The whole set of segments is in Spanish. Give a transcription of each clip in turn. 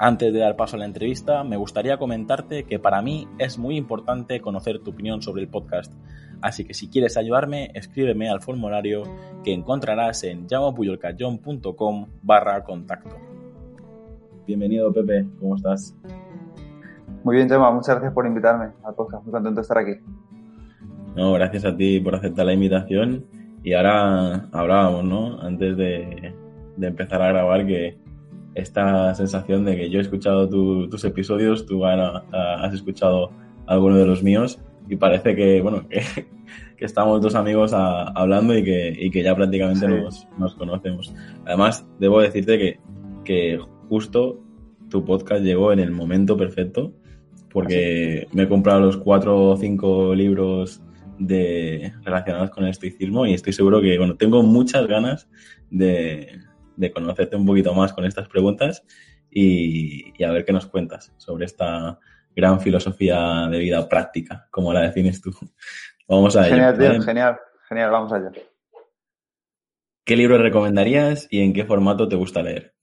Antes de dar paso a la entrevista, me gustaría comentarte que para mí es muy importante conocer tu opinión sobre el podcast. Así que si quieres ayudarme, escríbeme al formulario que encontrarás en llamopuyolcayón.com barra contacto. Bienvenido Pepe, ¿cómo estás? Muy bien, Gemma, muchas gracias por invitarme al podcast, muy contento de estar aquí. No, gracias a ti por aceptar la invitación. Y ahora hablábamos, ¿no? Antes de, de empezar a grabar que esta sensación de que yo he escuchado tus episodios, tú has escuchado alguno de los míos y parece que, bueno, que, estamos dos amigos hablando y que, que ya prácticamente nos, conocemos. Además, debo decirte que, que justo tu podcast llegó en el momento perfecto porque me he comprado los cuatro o cinco libros de, relacionados con el estoicismo y estoy seguro que, bueno, tengo muchas ganas de, de conocerte un poquito más con estas preguntas y, a ver qué nos cuentas sobre esta gran filosofía de vida práctica, como la defines tú. Vamos a Genial, tío, genial, genial, vamos allá. ¿Qué libro recomendarías y en qué formato te gusta leer?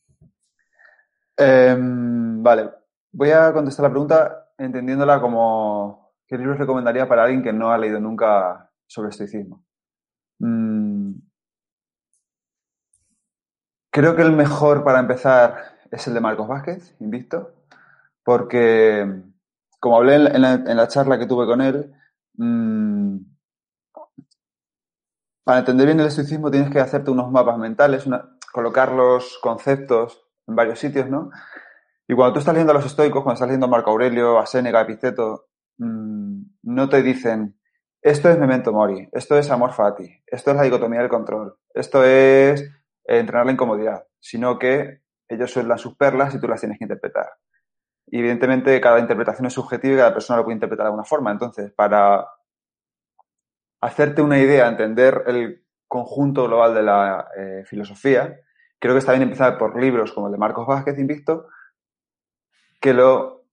Em, vale, voy a contestar la pregunta entendiéndola como ¿qué libros recomendaría para alguien que no ha leído nunca sobre estoicismo? Mm, Creo que el mejor para empezar es el de Marcos Vázquez, Invicto, porque, como hablé en la, charla que tuve con él, mm, para entender bien el estoicismo tienes que hacerte unos mapas mentales, colocar los conceptos en varios sitios, ¿no? Y cuando tú estás leyendo a los estoicos, cuando estás leyendo a Marco Aurelio, a Séneca, a Epiceto, mm, no te dicen, esto es memento mori, esto es amor fati, esto es la dicotomía del control, esto es entrenar la incomodidad, sino que ellos sueldan sus perlas y tú las tienes que interpretar. Y evidentemente cada interpretación es subjetiva y cada persona lo puede interpretar de alguna forma. Entonces, para hacerte una idea, entender el conjunto global de la eh, filosofía, creo que está bien empezar por libros como el de Marcos Vázquez Invicto, que lo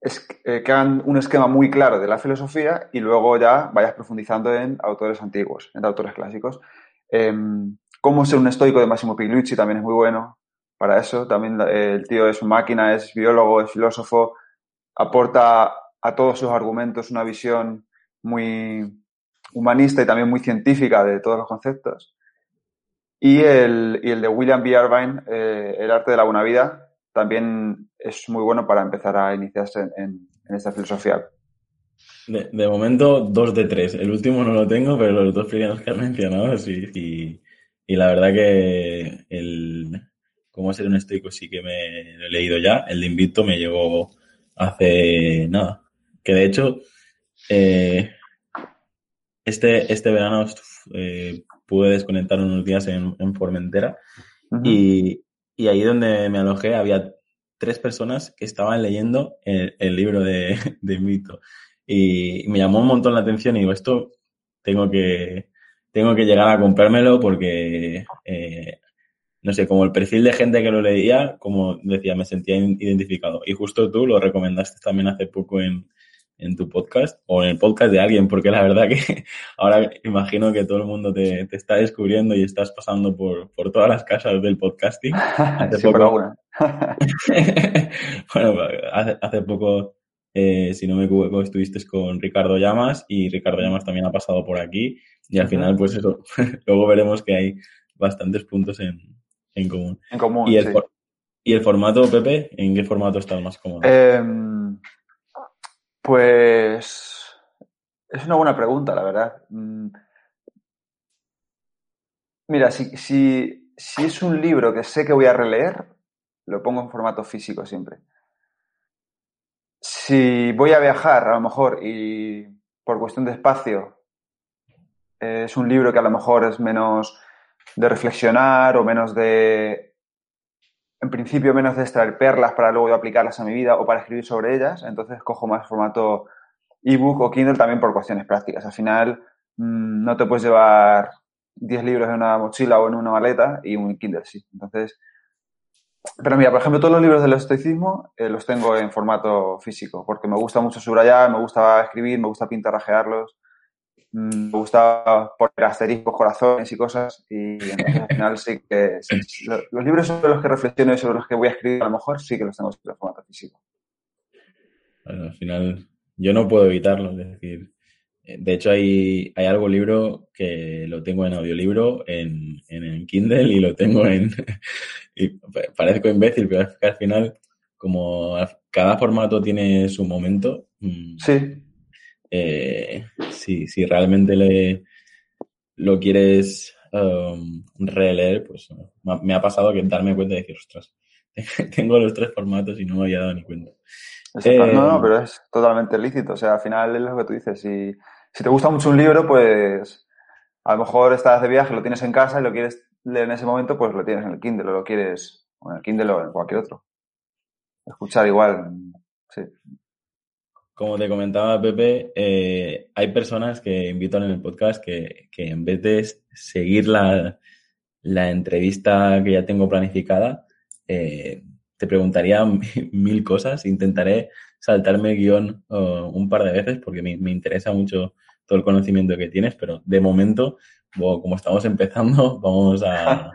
eh, que hagan un esquema muy claro de la filosofía y luego ya vayas profundizando en autores antiguos, en autores clásicos. Em, Cómo ser un estoico de Massimo Pigliucci también es muy bueno para eso. También el tío es máquina, es biólogo, es filósofo, aporta a todos sus argumentos una visión muy humanista y también muy científica de todos los conceptos. Y el, y el de William B. Irvine, eh, El arte de la buena vida, también es muy bueno para empezar a iniciarse en, esta filosofía. De, momento, dos de tres. El último no lo tengo, pero los dos primeros que has mencionado sí, y la verdad que el cómo ser un estoico sí que me lo he leído ya. El de Invicto me llegó hace nada. Que de hecho, eh, este, este verano eh, pude desconectar unos días en, Formentera y, y, ahí donde me alojé había tres personas que estaban leyendo el, libro de, de Invicto. Y, y me llamó un montón la atención y digo, esto tengo que, tengo que llegar a comprármelo porque, eh, no sé, como el perfil de gente que lo leía, como decía, me sentía identificado. Y justo tú lo recomendaste también hace poco en, en tu podcast o en el podcast de alguien, porque la verdad que ahora imagino que todo el mundo te, te está descubriendo y estás pasando por, por todas las casas del podcasting. Hace poco, bueno, hace, hace, poco eh, si no me equivoco, estuviste con Ricardo Llamas y Ricardo Llamas también ha pasado por aquí y al final, pues eso, luego veremos que hay bastantes puntos en, común. En común, ¿Y el, ¿Y el formato, Pepe? ¿En qué formato estás más cómodo? Em, pues es una buena pregunta, la verdad. Mm. Mira, si, si, si es un libro que sé que voy a releer, lo pongo en formato físico siempre. Si voy a viajar, a lo mejor, y por cuestión de espacio, es un libro que a lo mejor es menos de reflexionar o menos de, en principio, menos de extraer perlas para luego aplicarlas a mi vida o para escribir sobre ellas. Entonces cojo más formato ebook o Kindle también por cuestiones prácticas. Al final mm, no te puedes llevar 10 libros en una mochila o en una maleta y un Kindle sí. Entonces, pero mira, por ejemplo, todos los libros del estoicismo eh, los tengo en formato físico, porque me gusta mucho subrayar, me gusta escribir, me gusta pintarrajearlos, me gusta poner asteriscos, corazones y cosas, y al final sí que los libros sobre los que reflexiono y sobre los que voy a escribir a lo mejor sí que los tengo en formato físico. Bueno, al final yo no puedo evitarlo, es decir, eh, de hecho, hay, hay algo libro que lo tengo en audiolibro, en, en, Kindle y lo tengo en... y parezco imbécil, pero es que al final, como cada formato tiene su momento, mm, sí. Eh, si, si, realmente le, lo quieres um, releer, pues me ha pasado que darme cuenta de decir, ostras, tengo los tres formatos y no me había dado ni cuenta. no, no, eh, pero es totalmente lícito. O sea, al final es lo que tú dices. Si, si te gusta mucho un libro, pues a lo mejor estás de viaje, lo tienes en casa y lo quieres leer en ese momento, pues lo tienes en el Kindle o lo quieres en el Kindle o en cualquier otro. Escuchar igual, sí. Como te comentaba Pepe, eh, hay personas que invitan en el podcast que, que en vez de seguir la, la, entrevista que ya tengo planificada, eh, te preguntaría mil cosas. Intentaré saltarme el guion uh, un par de veces porque me, me, interesa mucho todo el conocimiento que tienes, pero de momento, como estamos empezando, vamos a,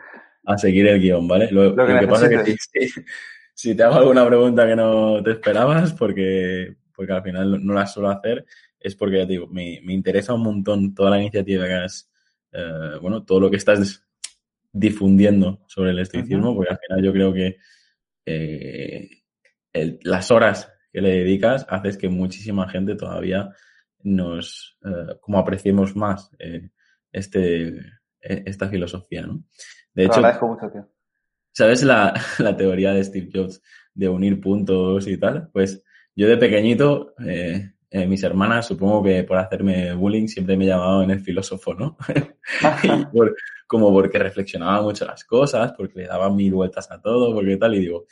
a seguir el guion, ¿vale? Lo, que, pasa es que si, te hago alguna pregunta que no te esperabas, porque, porque al final no la suelo hacer, es porque, ya te digo, me, me interesa un montón toda la iniciativa que has, eh, bueno, todo lo que estás difundiendo sobre el estoicismo, porque al final yo creo que eh, las horas que le dedicas haces que muchísima gente todavía nos, eh, como apreciemos más este, e, esta filosofía, ¿no? De hecho, mucho, ¿sabes la, la, teoría de Steve Jobs de unir puntos y tal? Pues yo de pequeñito, eh, mis hermanas, supongo que por hacerme bullying, siempre me llamaban el filósofo, ¿no? como porque reflexionaba mucho las cosas, porque le daba mil vueltas a todo, porque tal, y digo,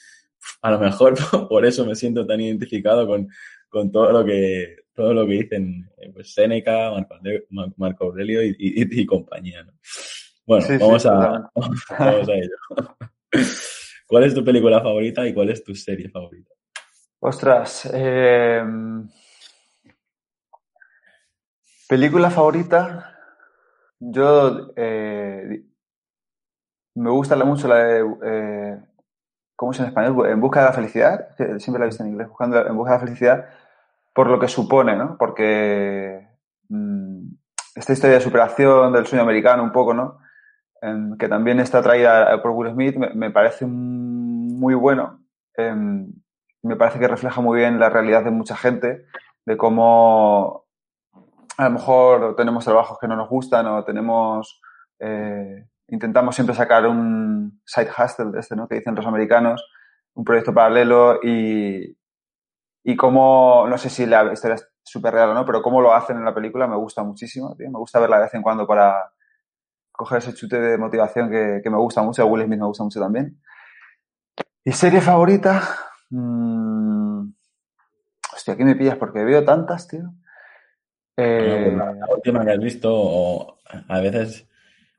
a lo mejor por eso me siento tan identificado con, con todo lo que todo lo que dicen eh, pues Seneca, Marco, Aurelio y, y, compañía. ¿no? Bueno, vamos, a, vamos a ello. ¿Cuál es tu película favorita y cuál es tu serie favorita? Ostras, eh, película favorita, yo eh, me gusta mucho la de eh, ¿cómo es en español? En busca de la felicidad, siempre la he visto en inglés, buscando en busca de la felicidad, por lo que supone, ¿no? Porque mmm, esta historia de superación del sueño americano un poco, ¿no? En, que también está traída por Will Smith, me, me parece muy bueno. Me parece que refleja muy bien la realidad de mucha gente, de cómo a lo mejor tenemos trabajos que no nos gustan o tenemos eh, intentamos siempre sacar un side hustle este, ¿no? Que dicen los americanos, un proyecto paralelo y, y cómo, no sé si la historia es súper real o no, pero cómo lo hacen en la película me gusta muchísimo. Me gusta verla de vez en cuando para coger ese chute de motivación que, que me gusta mucho. Will Smith me gusta mucho también. ¿Y serie favorita? Mm... Hostia, aquí me pillas porque veo tantas, tío. Eh... la última que has visto, o a veces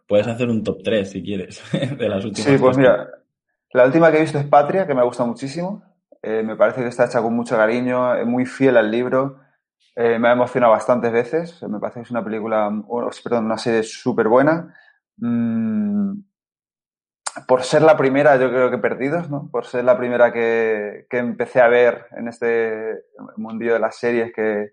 Puedes hacer un top 3 si quieres, de las últimas. Sí, pues mira, la última que he visto es Patria, que me ha gustado muchísimo. Eh, me parece que está hecha con mucho cariño, es muy fiel al libro. Eh, me ha emocionado bastantes veces. Me parece que es una película, perdón, una serie súper buena. Mm, por ser la primera, yo creo que perdidos, ¿no? Por ser la primera que, que empecé a ver en este mundillo de las series que,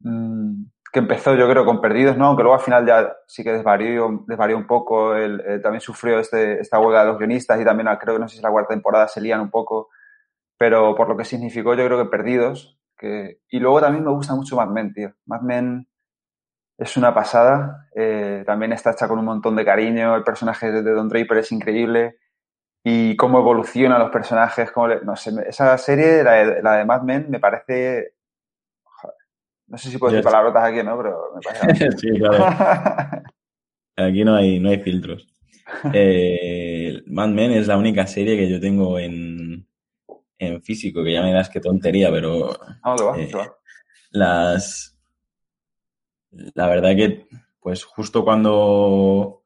mm, que empezó yo creo con Perdidos, ¿no? Aunque luego al final ya sí que desvarió, desvarió un poco, él, eh, también sufrió este, esta huelga de los guionistas y también creo que no sé si la cuarta temporada se lían un poco, pero por lo que significó yo creo que Perdidos. Que... Y luego también me gusta mucho Mad Men, tío. Mad Men es una pasada, eh, también está hecha con un montón de cariño, el personaje de Don Draper es increíble y cómo evolucionan los personajes, cómo no sé, esa serie, la de, la de Mad Men, me parece no sé si puedo decir palabrotas aquí, ¿no? Pero me parece. sí, claro. Aquí no hay, no hay filtros. Eh, Mad Men es la única serie que yo tengo en, en físico, que ya me das qué tontería, pero. Ah, va, eh, va. Las. La verdad que, pues justo cuando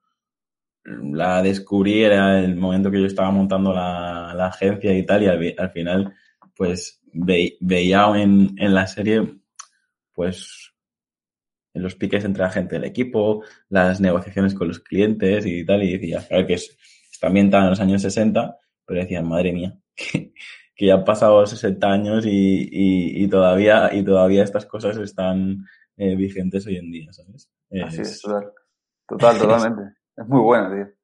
la descubrí era el momento que yo estaba montando la, agencia y tal, y al, final, pues veía en, en la serie pues en los piques entre la gente del equipo, las negociaciones con los clientes y tal, y decía, claro que es, está ambientada en los años 60, pero decía, madre mía, que, ya han pasado 60 años y, todavía, y todavía estas cosas están eh, vigentes hoy en día, ¿sabes? Así es, total. Total, totalmente. es muy bueno, tío.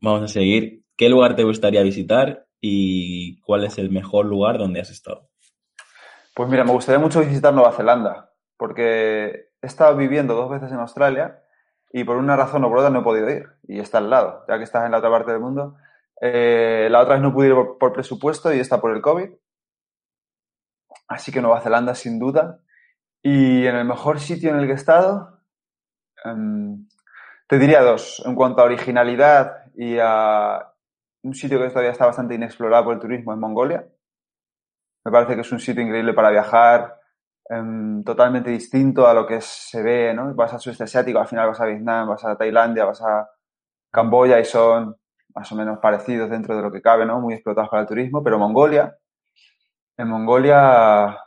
Vamos a seguir. ¿Qué lugar te gustaría visitar y cuál es el mejor lugar donde has estado? Pues mira, me gustaría mucho visitar Nueva Zelanda, porque he estado viviendo dos veces en Australia y por una razón o por otra no he podido ir. Y está al lado, ya que estás en la otra parte del mundo. Eh, la otra vez no pude ir por, presupuesto y está por el COVID. Así que Nueva Zelanda sin duda. Y en el mejor sitio en el que he estado, em, te diría dos. En cuanto a originalidad y a un sitio que todavía está bastante inexplorado por el turismo, es Mongolia. Me parece que es un sitio increíble para viajar, em, totalmente distinto a lo que se ve, ¿no? Vas al sudeste asiático, al final vas a Vietnam, vas a Tailandia, vas a Camboya y son más o menos parecidos dentro de lo que cabe, ¿no? Muy explotados para el turismo, pero Mongolia, en Mongolia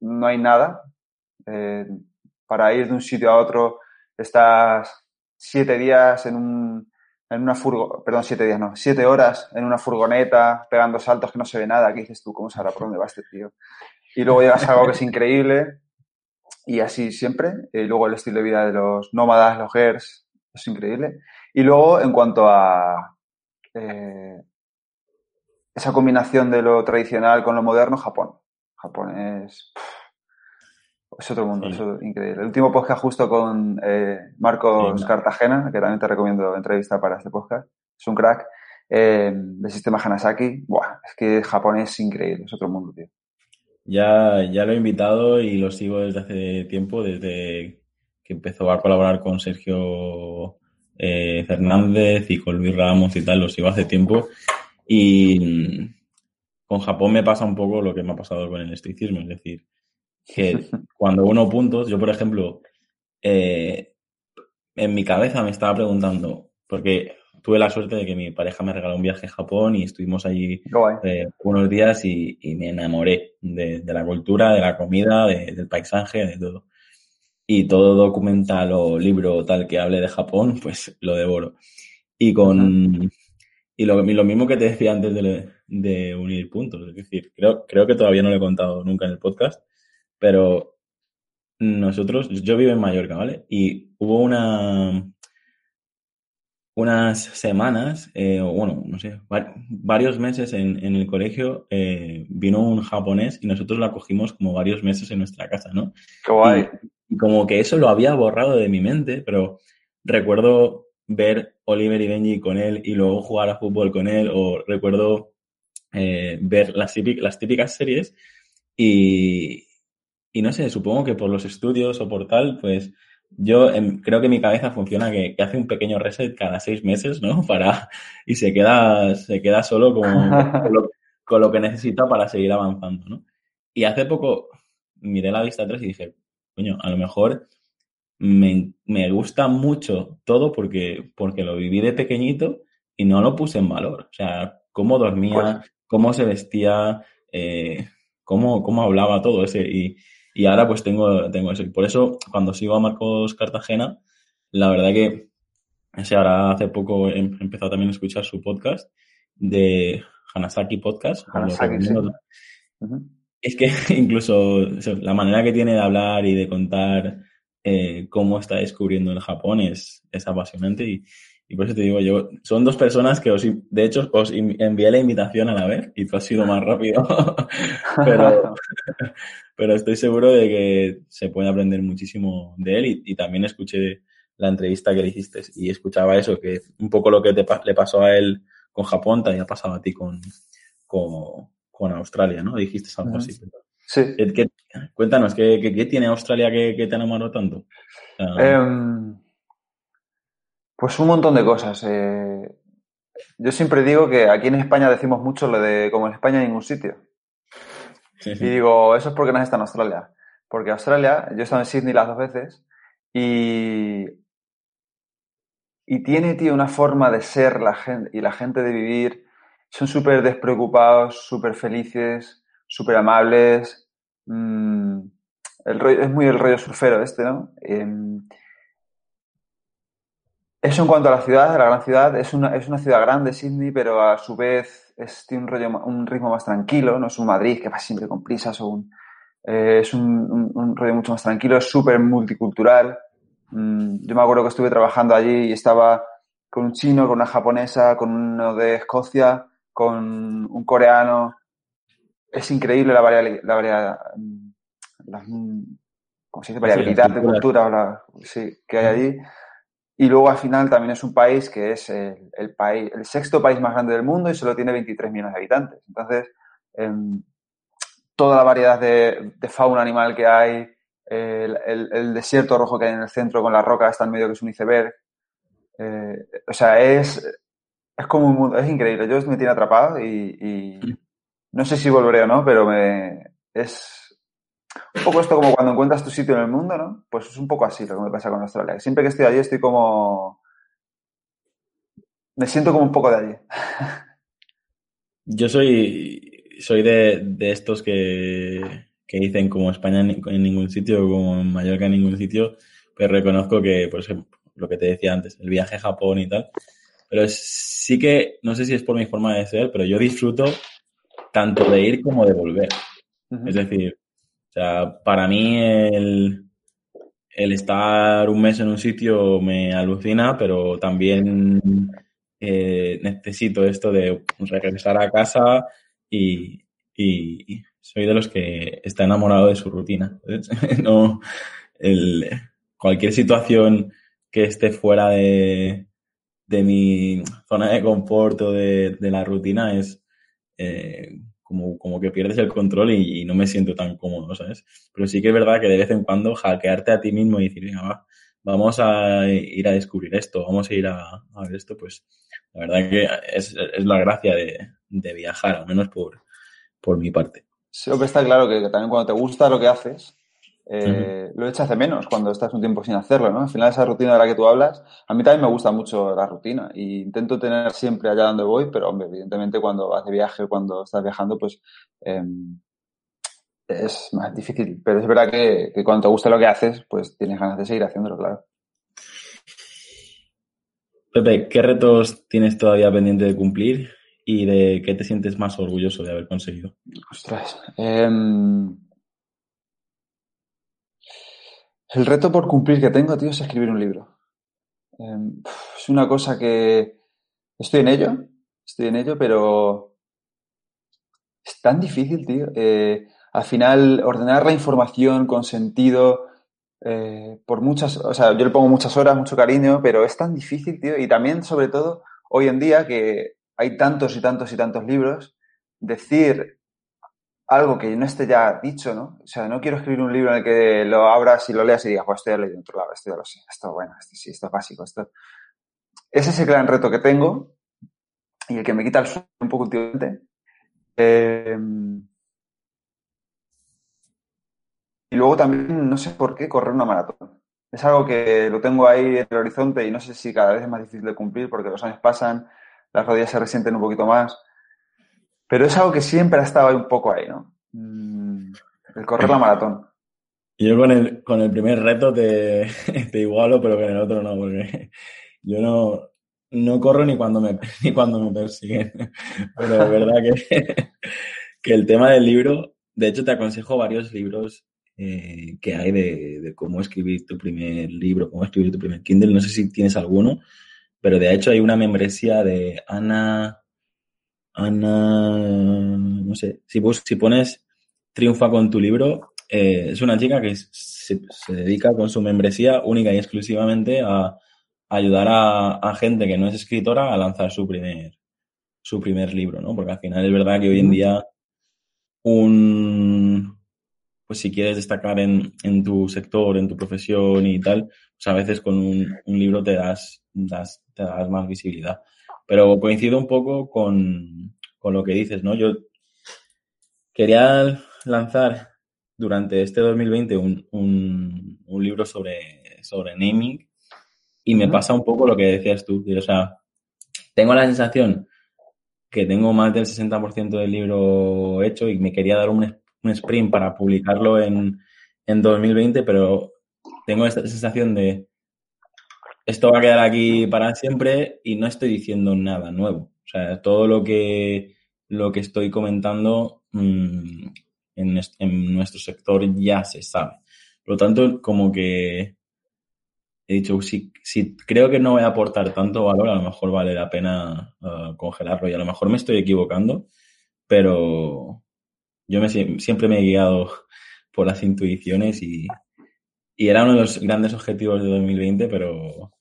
no hay nada. Para ir de un sitio a otro estás siete días en un, en una furgo, perdón, siete días, no, siete horas en una furgoneta, pegando saltos que no se ve nada, ¿qué dices tú? ¿Cómo sabrá por dónde va este tío? Y luego llegas a algo que es increíble y así siempre. Y luego el estilo de vida de los nómadas, los gers, es increíble. Y luego, en cuanto a eh, esa combinación de lo tradicional con lo moderno, Japón. Japón es... Es otro mundo, es increíble. El último podcast justo con eh, Marcos Cartagena, que también te recomiendo entrevista para este podcast. Es un crack eh, del sistema Hanasaki. Buah, es que Japón es increíble, es otro mundo, tío. Ya, ya lo he invitado y lo sigo desde hace tiempo, desde que empezó a colaborar con Sergio eh, Fernández y con Luis Ramos y tal, lo sigo hace tiempo. Y mm, con Japón me pasa un poco lo que me ha pasado con el estoicismo, es decir, que cuando uno puntos, yo por ejemplo, eh, en mi cabeza me estaba preguntando, porque tuve la suerte de que mi pareja me regaló un viaje a Japón y estuvimos allí eh, unos días y, me enamoré de, la cultura, de la comida, del paisaje, de todo. Y todo documental o libro tal que hable de Japón, pues lo devoro. Y con... Y lo, lo, mismo que te decía antes de, de, unir puntos, es decir, creo, creo que todavía no lo he contado nunca en el podcast, pero nosotros, yo vivo en Mallorca, ¿vale? Y hubo una, unas semanas, eh, bueno, no sé, varios meses en, el colegio eh, vino un japonés y nosotros lo acogimos como varios meses en nuestra casa, ¿no? Qué guay. Y, como que eso lo había borrado de mi mente, pero recuerdo ver Oliver y Benji con él y luego jugar a fútbol con él, o recuerdo eh, ver las, las típicas series y, y no sé, supongo que por los estudios o por tal, pues yo em, creo que mi cabeza funciona que, hace un pequeño reset cada seis meses, ¿no? Para, y se queda, se queda solo con, con, lo, que necesita para seguir avanzando, ¿no? Y hace poco miré la vista atrás y dije, coño, a lo mejor me, me, gusta mucho todo porque, porque lo viví de pequeñito y no lo puse en valor. O sea, cómo dormía, pues cómo se vestía, eh, cómo, cómo hablaba todo ese. Y, y ahora pues tengo, tengo eso. Y por eso, cuando sigo a Marcos Cartagena, la verdad que O sea, ahora hace poco he empezado también a escuchar su podcast de Hanasaki Podcast. Hanasaki, sí. Es que incluso la manera que tiene de hablar y de contar eh, cómo está descubriendo el Japón es, es apasionante y, y, por eso te digo yo, son dos personas que os, de hecho, os envié la invitación a la vez y tú has sido más rápido, pero, pero estoy seguro de que se puede aprender muchísimo de él y, y, también escuché la entrevista que le hiciste y escuchaba eso, que un poco lo que te, le pasó a él con Japón te había pasado a ti con, con, con Australia, ¿no? Dijiste algo así. Sí. cuéntanos, ¿qué, ¿qué, tiene Australia que, que te enamoró tanto? Um, pues un montón de cosas. Eh, yo siempre digo que aquí en España decimos mucho lo de como en España en ningún sitio. Sí. Y digo, eso es porque no está en Australia. Porque Australia, yo he estado en Sydney las dos veces y, y tiene, tío, una forma de ser la gente y la gente de vivir son súper despreocupados, súper felices, súper amables. Mm, el es muy el rollo surfero este, ¿no? Eh, eso en cuanto a la ciudad, la gran ciudad, es una, es una ciudad grande, Sydney, pero a su vez es, tiene un, rollo, un ritmo más tranquilo, no es un Madrid que va siempre con prisas, o un, eh, es un, un, un, rollo mucho más tranquilo, es súper multicultural. Mm, yo me acuerdo que estuve trabajando allí y estaba con un chino, con una japonesa, con uno de Escocia, con un coreano. Es increíble la variabilidad, la, variedad, la, ¿cómo se dice? variabilidad de cultura la, sí, que hay allí. Y luego al final también es un país que es el, el, país, el sexto país más grande del mundo y solo tiene 23 millones de habitantes. Entonces, eh, toda la variedad de, de, fauna animal que hay, el, el, el, desierto rojo que hay en el centro con la roca está en medio que es un iceberg. Eh, o sea, es, es como un mundo, es increíble. Yo me tiene atrapado y, y, no sé si volveré o no, pero me es un poco esto como cuando encuentras tu sitio en el mundo, ¿no? Pues es un poco así lo que me pasa con Australia. Siempre que estoy allí estoy como me siento como un poco de allí. Yo soy soy de, de estos que, que, dicen como España en, en, ningún sitio, como Mallorca en ningún sitio, pero reconozco que, por ejemplo, lo que te decía antes, el viaje a Japón y tal, pero sí que, no sé si es por mi forma de ser, pero yo disfruto tanto de ir como de volver. Uh -huh. Es decir, sea, para mí el, estar un mes en un sitio me alucina, pero también eh, necesito esto de regresar a casa y, soy de los que está enamorado de su rutina. no, cualquier situación que esté fuera de, mi zona de confort o de, de la rutina es eh, como, como, que pierdes el control y, no me siento tan cómodo, ¿sabes? Pero sí que es verdad que de vez en cuando hackearte a ti mismo y decir, venga, va, vamos a ir a descubrir esto, vamos a ir a, ver esto, pues la verdad que es, es la gracia de, de, viajar, al menos por, por mi parte. Sí, está claro que, que también cuando te gusta lo que haces, eh, uh -huh. lo echas de menos cuando estás un tiempo sin hacerlo, ¿no? Al final esa rutina de la que tú hablas, a mí también me gusta mucho la rutina y intento tener siempre allá donde voy, pero hombre, evidentemente cuando vas de viaje, cuando estás viajando, pues eh, es más difícil. Pero es verdad que, que, cuando te gusta lo que haces, pues tienes ganas de seguir haciéndolo, claro. Pepe, ¿qué retos tienes todavía pendiente de cumplir y de qué te sientes más orgulloso de haber conseguido? Ostras. Eh, El reto por cumplir que tengo, tío, es escribir un libro. Eh, es una cosa que estoy en ello, estoy en ello, pero es tan difícil, tío. Eh, al final, ordenar la información con sentido, eh, por muchas, o sea, yo le pongo muchas horas, mucho cariño, pero es tan difícil, tío. Y también, sobre todo, hoy en día que hay tantos y tantos y tantos libros, decir algo que no esté ya dicho, ¿no? O sea, no quiero escribir un libro en el que lo abras y lo leas y digas, pues esto ya lo he leído otro lado, esto ya lo sé, esto bueno, esto sí, esto es básico, esto... Ese es el gran reto que tengo y el que me quita el sueño un poco últimamente. Eh... Y luego también, no sé por qué, correr una maratón. Es algo que lo tengo ahí en el horizonte y no sé si cada vez es más difícil de cumplir porque los años pasan, las rodillas se resienten un poquito más pero es algo que siempre ha estado un poco ahí, ¿no? Mm, el correr la maratón. Yo con el, con el primer reto te, te igualo, pero con el otro no, porque yo no, no corro ni cuando me, ni cuando me persiguen. Pero es verdad que, que el tema del libro, de hecho te aconsejo varios libros eh, que hay de, de, cómo escribir tu primer libro, cómo escribir tu primer Kindle. No sé si tienes alguno, pero de hecho hay una membresía de Ana, Ana, no sé, si, vos, si pones Triunfa con tu libro, eh, es una chica que se, se, dedica con su membresía única y exclusivamente a, ayudar a, a, gente que no es escritora a lanzar su primer, su primer libro, ¿no? Porque al final es verdad que hoy en día un, pues si quieres destacar en, en tu sector, en tu profesión y tal, pues a veces con un, un libro te das, das, te das más visibilidad. Pero coincido un poco con, con lo que dices, ¿no? Yo quería lanzar durante este 2020 un, un, un libro sobre, sobre naming y me pasa un poco lo que decías tú. O sea, tengo la sensación que tengo más del 60% del libro hecho y me quería dar un, un sprint para publicarlo en, en 2020, pero tengo esta sensación de esto va a quedar aquí para siempre y no estoy diciendo nada nuevo. O sea, todo lo que, lo que estoy comentando mmm, en, en, nuestro sector ya se sabe. Por lo tanto, como que he dicho, si, si creo que no voy a aportar tanto valor, a lo mejor vale la pena uh, congelarlo y a lo mejor me estoy equivocando, pero yo me, siempre me he guiado por las intuiciones y, y, era uno de los grandes objetivos de 2020, pero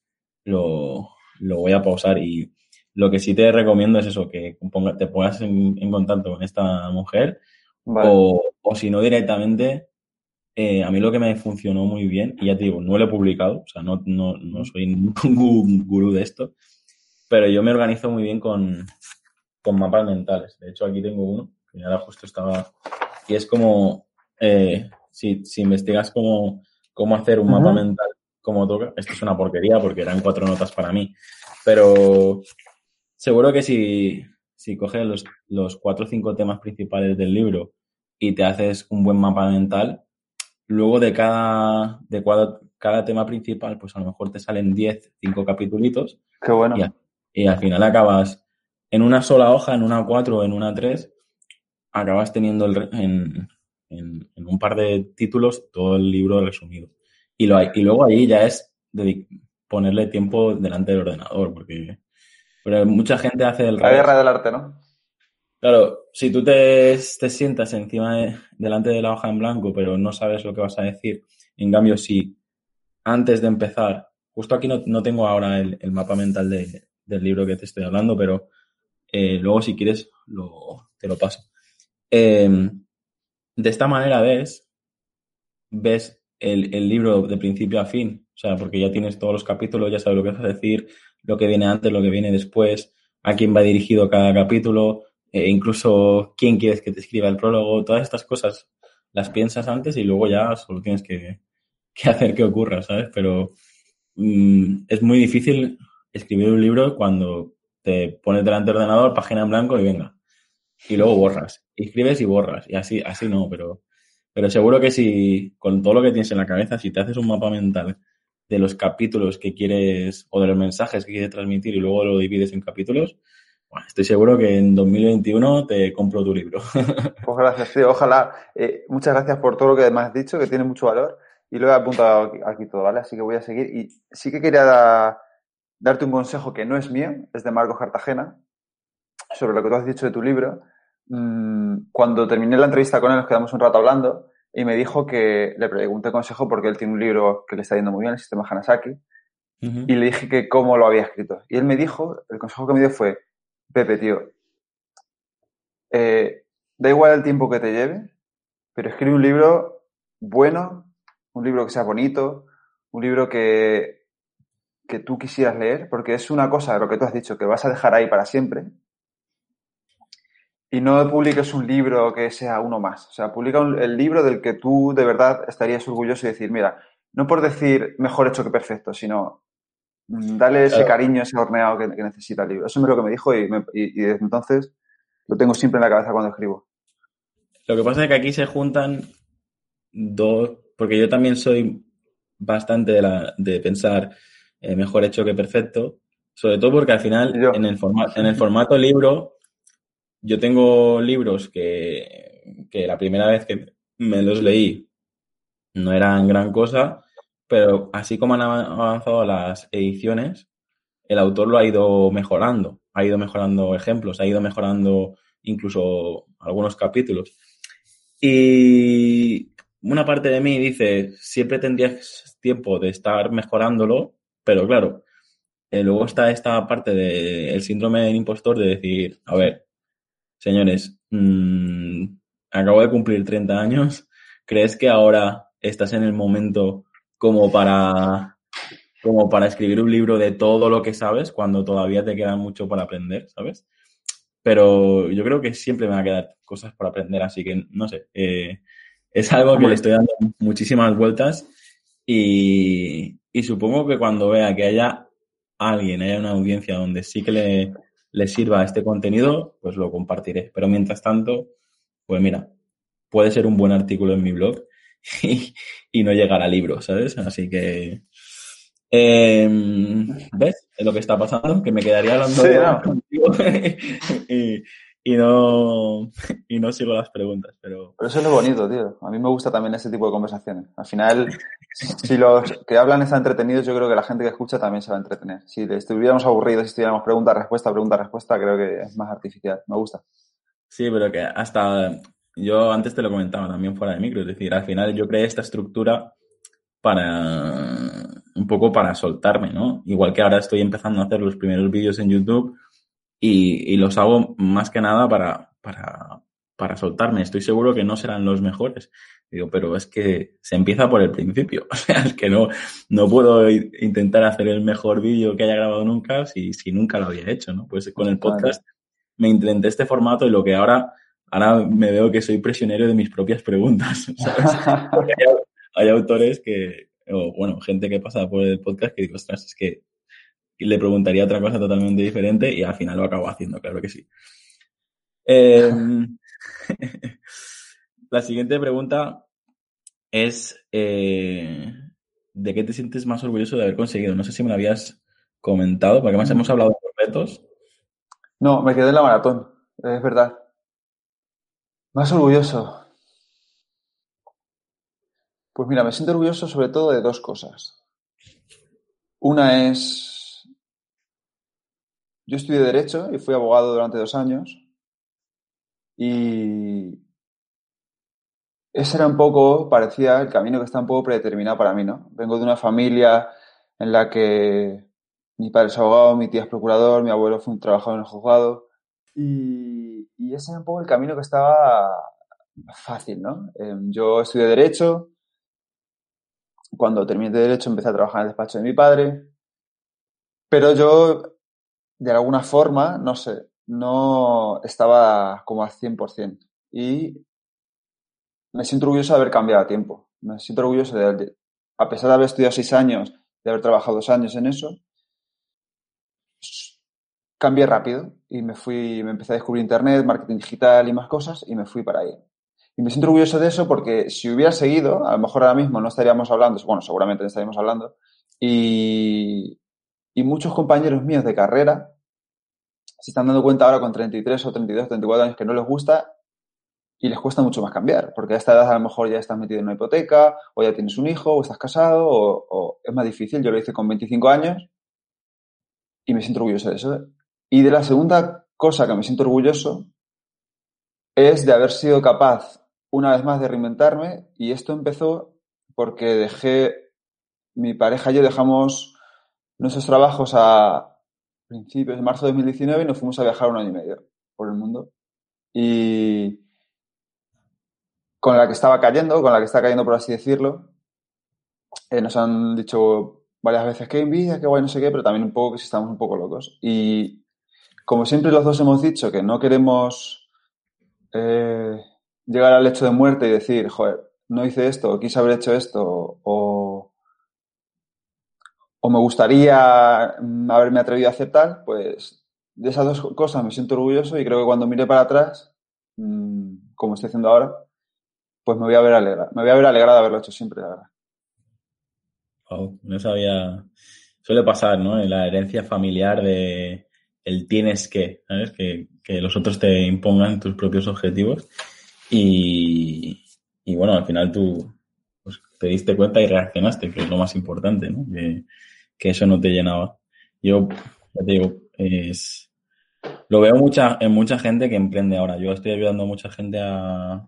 lo, lo, voy a pausar y lo que sí te recomiendo es eso, que ponga, te pongas en, en, contacto con esta mujer vale. o, o si no directamente eh, a mí lo que me funcionó muy bien, y ya te digo, no lo he publicado, o sea, no, no, no soy ningún gurú de esto, pero yo me organizo muy bien con, con mapas mentales. De hecho, aquí tengo uno, que ahora justo estaba, y es como, eh, si, si, investigas cómo, cómo hacer un mapa mental como toca, esto es una porquería porque eran cuatro notas para mí, pero seguro que si, si coges los, los cuatro o cinco temas principales del libro y te haces un buen mapa mental, Luego de cada, de cada, cada tema principal, pues a lo mejor te salen 10, 5 capítulos. Qué bueno. Y, a, y, al final acabas en una sola hoja, en una 4 o en una 3, acabas teniendo el, en, en, en, un par de títulos todo el libro resumido. Y, lo, y luego ahí ya es ponerle tiempo delante del ordenador, porque pero mucha gente hace el... La guerra del arte, ¿no? Claro, si tú te, te sientas encima de, delante de la hoja en blanco, pero no sabes lo que vas a decir, en cambio, si antes de empezar, justo aquí no, no tengo ahora el, el mapa mental de, del libro que te estoy hablando, pero eh, luego si quieres lo, te lo paso. Eh, de esta manera ves, ves el, el libro de principio a fin, o sea, porque ya tienes todos los capítulos, ya sabes lo que vas a decir, lo que viene antes, lo que viene después, a quién va dirigido cada capítulo, eh, incluso quién quieres que te escriba el prólogo, todas estas cosas las piensas antes y luego ya solo tienes que, que hacer que ocurra, ¿sabes? Pero mmm, es muy difícil escribir un libro cuando te pones delante del ordenador, página en blanco y venga. Y luego borras. Escribes y borras. Y así, así no, pero, pero seguro que si con todo lo que tienes en la cabeza, si te haces un mapa mental de los capítulos que quieres o de los mensajes que quieres transmitir y luego lo divides en capítulos, bueno, estoy seguro que en 2021 te compro tu libro. Pues gracias, tío. Ojalá. Eh, muchas gracias por todo lo que me has dicho, que tiene mucho valor. Y lo he apuntado aquí, todo, ¿vale? Así que voy a seguir. Y sí que quería da, darte un consejo que no es mío, es de Marco Cartagena, sobre lo que tú has dicho de tu libro. Mm, cuando terminé la entrevista con él, nos quedamos un rato hablando y me dijo que le pregunté consejo porque él tiene un libro que le está yendo muy bien, el sistema Hanasaki. Uh -huh. Y le dije que cómo lo había escrito. Y él me dijo, el consejo que me dio fue, Pepe, tío, eh, da igual el tiempo que te lleve, pero escribe un libro bueno, un libro que sea bonito, un libro que, que tú quisieras leer, porque es una cosa, lo que tú has dicho, que vas a dejar ahí para siempre. Y no publiques un libro que sea uno más. O sea, publica un, el libro del que tú de verdad estarías orgulloso y decir, mira, no por decir mejor hecho que perfecto, sino dale ese claro. cariño, ese horneado que, que, necesita el libro. Eso es lo que me dijo y, me, y, y, desde entonces lo tengo siempre en la cabeza cuando escribo. Lo que pasa es que aquí se juntan dos, porque yo también soy bastante de, la, de pensar, eh, mejor hecho que perfecto. Sobre todo porque al final, en el, en el formato libro, yo tengo libros que, que la primera vez que me los leí no eran gran cosa, pero así como han avanzado las ediciones, el autor lo ha ido mejorando, ha ido mejorando ejemplos, ha ido mejorando incluso algunos capítulos. Y una parte de mí dice, siempre tendrías tiempo de estar mejorándolo, pero claro, eh, luego está esta parte del síndrome del impostor de decir, a ver, señores, mmm, acabo de cumplir 30 años, ¿crees que ahora estás en el momento como para, como para escribir un libro de todo lo que sabes cuando todavía te queda mucho para aprender, ¿sabes? Pero yo creo que siempre me van a quedar cosas por aprender, así que no sé. Eh, es algo que le estoy dando muchísimas vueltas y, y, supongo que cuando vea que haya alguien, haya una audiencia donde sí que le, le sirva este contenido, pues lo compartiré. Pero mientras tanto, pues mira, puede ser un buen artículo en mi blog y, no llegar a libro, ¿sabes? Así que, em, ¿ves? Es lo que está pasando, que me quedaría hablando contigo y, y, no, y no sigo las preguntas. Pero... pero eso es lo bonito, tío. A mí me gusta también ese tipo de conversaciones. Al final, si los que hablan están entretenidos, yo creo que la gente que escucha también se va a entretener. Si estuviéramos aburridos, si estuviéramos pregunta-respuesta, pregunta-respuesta, creo que es más artificial. Me gusta. Sí, pero que hasta yo antes te lo comentaba también fuera de micro, es decir, al final yo creé esta estructura para un poco para soltarme, ¿no? Igual que ahora estoy empezando a hacer los primeros vídeos en YouTube y, y los hago más que nada para, para, para soltarme. Estoy seguro que no serán los mejores. Digo, pero es que se empieza por el principio. O sea, es que no, no puedo intentar hacer el mejor vídeo que haya grabado nunca si, si nunca lo había hecho, ¿no? Pues con el podcast me intenté este formato y lo que ahora ahora me veo que soy prisionero de mis propias preguntas. hay, autores que, o bueno, gente que pasa por el podcast que digo, ostras, es que le preguntaría otra cosa totalmente diferente y al final lo acabo haciendo, claro que sí. Em, la siguiente pregunta es, eh, ¿de qué te sientes más orgulloso de haber conseguido? No sé si me lo habías comentado, porque además hemos hablado de retos. No, me quedé en la maratón, es verdad. Más orgulloso. Pues mira, me siento orgulloso sobre todo de dos cosas. Una es, yo estudié Derecho y fui abogado durante dos años y ese era un poco, parecía el camino que está un poco predeterminado para mí, ¿no? Vengo de una familia en la que mi padre es abogado, mi tía es procurador, mi abuelo fue un trabajador en el juzgado y y, ese era un poco el camino que estaba fácil, ¿no? Em, yo estudié Derecho. Cuando terminé de Derecho empecé a trabajar en el despacho de mi padre. Pero yo, de alguna forma, no sé, no estaba como al 100%. Y me siento orgulloso de haber cambiado a tiempo. Me siento orgulloso de, a pesar de haber estudiado seis años, de haber trabajado dos años en eso, cambié rápido y me fui, me empecé a descubrir internet, marketing digital y más cosas y me fui para ahí. Y me siento orgulloso de eso porque si hubiera seguido, a lo mejor ahora mismo no estaríamos hablando, bueno, seguramente no estaríamos hablando, y, y muchos compañeros míos de carrera se están dando cuenta ahora con 33 o 32, 34 años que no les gusta y les cuesta mucho más cambiar, porque a esta edad a lo mejor ya estás metido en una hipoteca, o ya tienes un hijo, o estás casado, o, es más difícil. Yo lo hice con 25 años y me siento orgulloso de eso. Y de la segunda cosa que me siento orgulloso es de haber sido capaz una vez más de reinventarme y esto empezó porque dejé, mi pareja y yo dejamos nuestros trabajos a principios de marzo de 2019 y nos fuimos a viajar un año y medio por el mundo. Y con la que estaba cayendo, con la que está cayendo por así decirlo, eh, nos han dicho varias veces que envidia, que guay, no sé qué, pero también un poco que si estamos un poco locos. Y como siempre los dos hemos dicho que no queremos eh, llegar al hecho de muerte y decir, joder, no hice esto, quise haber hecho esto, o, o me gustaría mm, haberme atrevido a aceptar, pues de esas dos cosas me siento orgulloso y creo que cuando mire para atrás, mm, como estoy haciendo ahora, pues me voy a ver alegrado. Me voy a ver alegrado de haberlo hecho siempre, la verdad. no sabía, suele pasar, ¿no? En la herencia familiar de el tienes que, ¿sabes? Que, que los otros te impongan tus propios objetivos y, y bueno, al final tú te diste cuenta y reaccionaste, que es lo más importante, ¿no? Que, eso no te llenaba. Yo, ya te digo, es, lo veo mucha, en mucha gente que emprende ahora. Yo estoy ayudando a mucha gente a,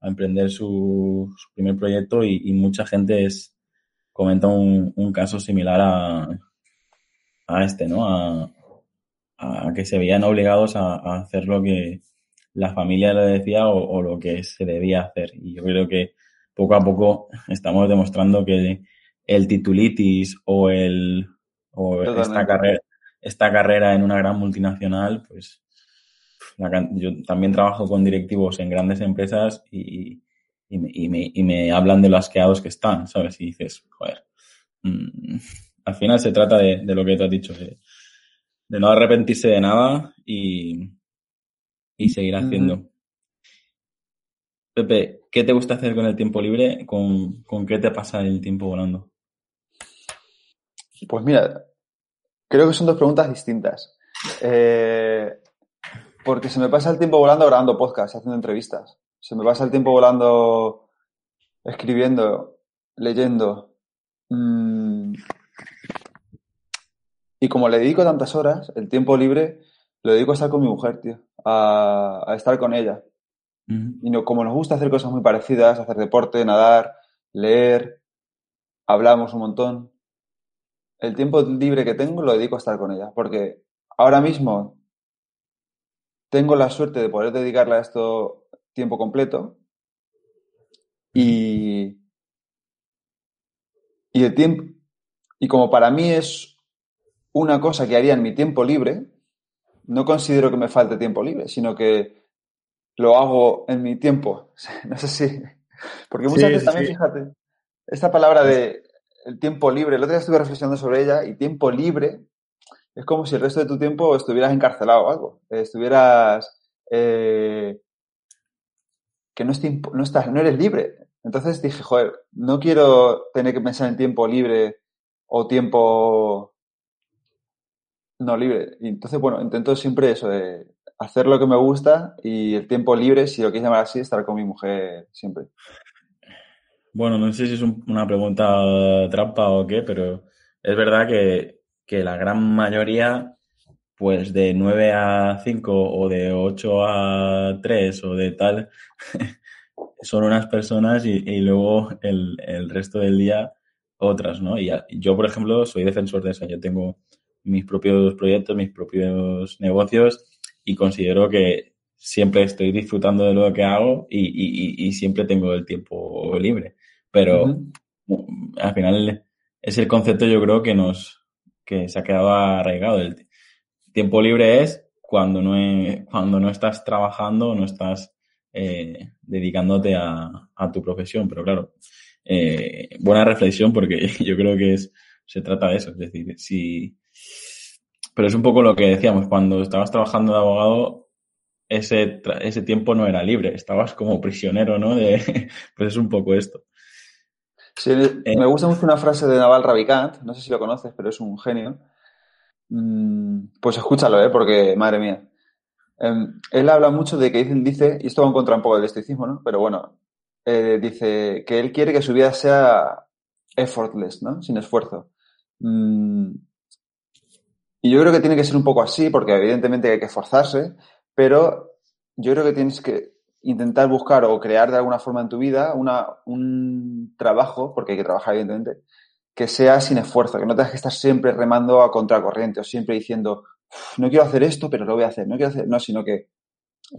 a emprender su, primer proyecto y, mucha gente es, comenta un, caso similar a, a, este, ¿no? A, que se veían obligados a, hacer lo que la familia le decía o, lo que se debía hacer. Y yo creo que poco a poco estamos demostrando que el titulitis o el o esta carrera esta carrera en una gran multinacional, pues la, yo también trabajo con directivos en grandes empresas y, y, me, y, me, y me hablan de lo asqueados que están, ¿sabes? Y dices, joder, mmm, al final se trata de, de, lo que te has dicho, de, de no arrepentirse de nada y, y seguir haciendo. Uh -huh. Pepe, ¿qué te gusta hacer con el tiempo libre? ¿Con, ¿Con qué te pasa el tiempo volando? Pues mira, creo que son dos preguntas distintas. Eh, porque se me pasa el tiempo volando grabando podcasts, haciendo entrevistas. Se me pasa el tiempo volando escribiendo, leyendo. Mmm, y como le dedico tantas horas, el tiempo libre lo dedico a estar con mi mujer, tío. A estar con ella. Y no, como nos gusta hacer cosas muy parecidas, hacer deporte, nadar, leer, hablamos un montón. El tiempo libre que tengo lo dedico a estar con ella. Porque ahora mismo tengo la suerte de poder dedicarle a esto tiempo completo. Y, y el tiempo. Y como para mí es una cosa que haría en mi tiempo libre, no considero que me falte tiempo libre, sino que lo hago en mi tiempo. No sé si. Porque muchas sí, veces también, sí. fíjate, esta palabra de el tiempo libre, el otro día estuve reflexionando sobre ella y tiempo libre es como si el resto de tu tiempo estuvieras encarcelado o algo. Estuvieras. Eh, que no, no, estás, no eres libre. Entonces dije, joder, no quiero tener que pensar en tiempo libre o tiempo no libre. Y entonces, bueno, intento siempre eso, de hacer lo que me gusta y el tiempo libre, si lo quieres llamar así, estar con mi mujer siempre. Bueno, no sé si es un, una pregunta trampa o qué, pero es verdad que, que, la gran mayoría, pues de 9 a 5 o de 8 a 3 o de tal, son unas personas y, y luego el, el, resto del día otras, ¿no? Y yo, por ejemplo, soy defensor de eso. Yo tengo mis propios proyectos, mis propios negocios y considero que siempre estoy disfrutando de lo que hago y, y, y siempre tengo el tiempo libre. Pero uh -huh. al final es el concepto yo creo que nos que se ha quedado arraigado. El tiempo libre es cuando no, es, cuando no estás trabajando, no estás eh, dedicándote a, a, tu profesión. Pero claro, eh, buena reflexión porque yo creo que es, se trata de eso. Es decir, si, pero es un poco lo que decíamos, cuando estabas trabajando de abogado, ese, ese tiempo no era libre, estabas como prisionero, ¿no? De, pues es un poco esto. Sí, eh, me gusta mucho una frase de Naval Ravikant, no sé si lo conoces, pero es un genio. Mm, pues escúchalo, ¿eh? Porque, madre mía. Um, él habla mucho de que dice, y esto va en contra un poco del estoicismo, ¿no? Pero bueno, eh, dice que él quiere que su vida sea effortless, ¿no? Sin esfuerzo. Mm, y yo creo que tiene que ser un poco así, porque evidentemente hay que esforzarse, pero yo creo que tienes que intentar buscar o crear de alguna forma en tu vida una, un trabajo, porque hay que trabajar evidentemente, que sea sin esfuerzo, que no tengas que estar siempre remando a contracorriente o siempre diciendo, no quiero hacer esto, pero lo voy a hacer, no quiero hacer, no, sino que,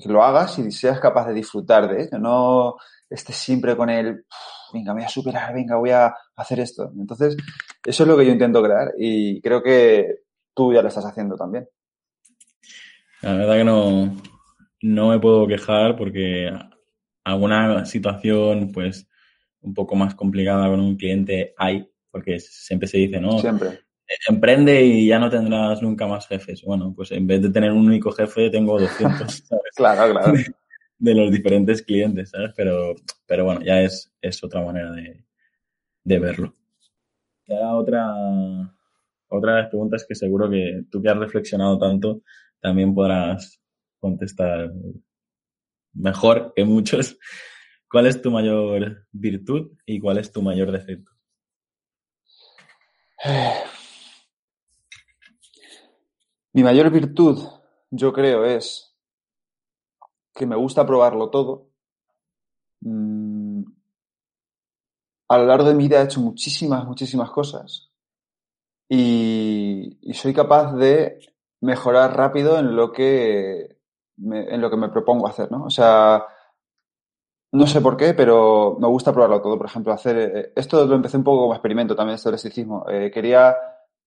lo hagas y seas capaz de disfrutar de ello, no estés siempre con el, venga, me voy a superar, venga, voy a hacer esto. Entonces, eso es lo que yo intento crear y creo que tú ya lo estás haciendo también. La verdad que no, no me puedo quejar porque alguna situación, pues, un poco más complicada con un cliente hay, porque siempre se dice, ¿no? Siempre. Emprende y ya no tendrás nunca más jefes. Bueno, pues en vez de tener un único jefe, tengo 200, ¿sabes? claro, claro. De, de, los diferentes clientes, ¿sabes? Pero, pero bueno, ya es, es otra manera de, de verlo. Y ahora otra, otra de las preguntas que seguro que tú que has reflexionado tanto también podrás contestar mejor que muchos. ¿Cuál es tu mayor virtud y cuál es tu mayor defecto? Mi mayor virtud, yo creo, es que me gusta probarlo todo. Mm, a lo largo de mi vida he hecho muchísimas, muchísimas cosas y, soy capaz de mejorar rápido en lo que me, en lo que me propongo hacer, ¿no? O sea, no sé por qué, pero me gusta probarlo todo. Por ejemplo, hacer eh, esto lo empecé un poco como experimento también, esto del esticismo. Eh, quería,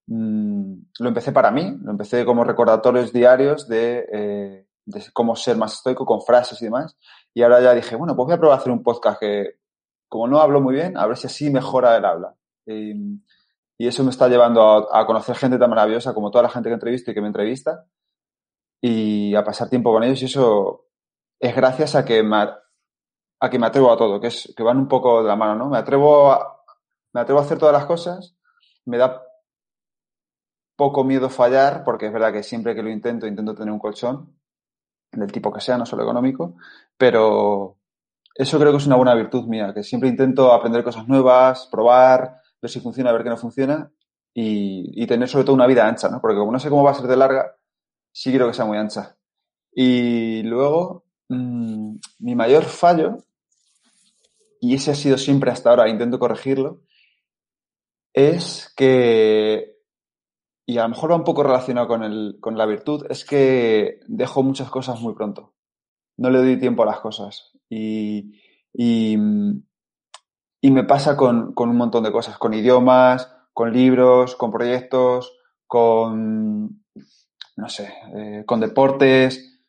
mm, lo empecé para mí, lo empecé como recordatorios diarios de, eh, de cómo ser más estoico con frases y demás. Y ahora ya dije, bueno, pues voy a probar a hacer un podcast que, como no hablo muy bien, a ver si así mejora el habla. Y, eso me está llevando a, conocer gente tan maravillosa como toda la gente que entrevisto y que me entrevista y a pasar tiempo con ellos y eso es gracias a que me, a que me atrevo a todo, que, es, que van un poco de la mano, ¿no? Me atrevo a, me atrevo a hacer todas las cosas, me da poco miedo fallar, porque es verdad que siempre que lo intento, intento tener un colchón, del tipo que sea, no solo económico, pero eso creo que es una buena virtud mía, que siempre intento aprender cosas nuevas, probar, ver si funciona, ver qué no funciona y, tener sobre todo una vida ancha, ¿no? Porque como no sé cómo va a ser de larga, sí quiero que sea muy ancha. Y luego, mm, mi mayor fallo, y ese ha sido siempre hasta ahora, intento corregirlo, es que, y a lo mejor va un poco relacionado con, el, con la virtud, es que dejo muchas cosas muy pronto. No le doy tiempo a las cosas. Y, y, y me pasa con, con, un montón de cosas, con idiomas, con libros, con proyectos, con, no sé, eh, con deportes.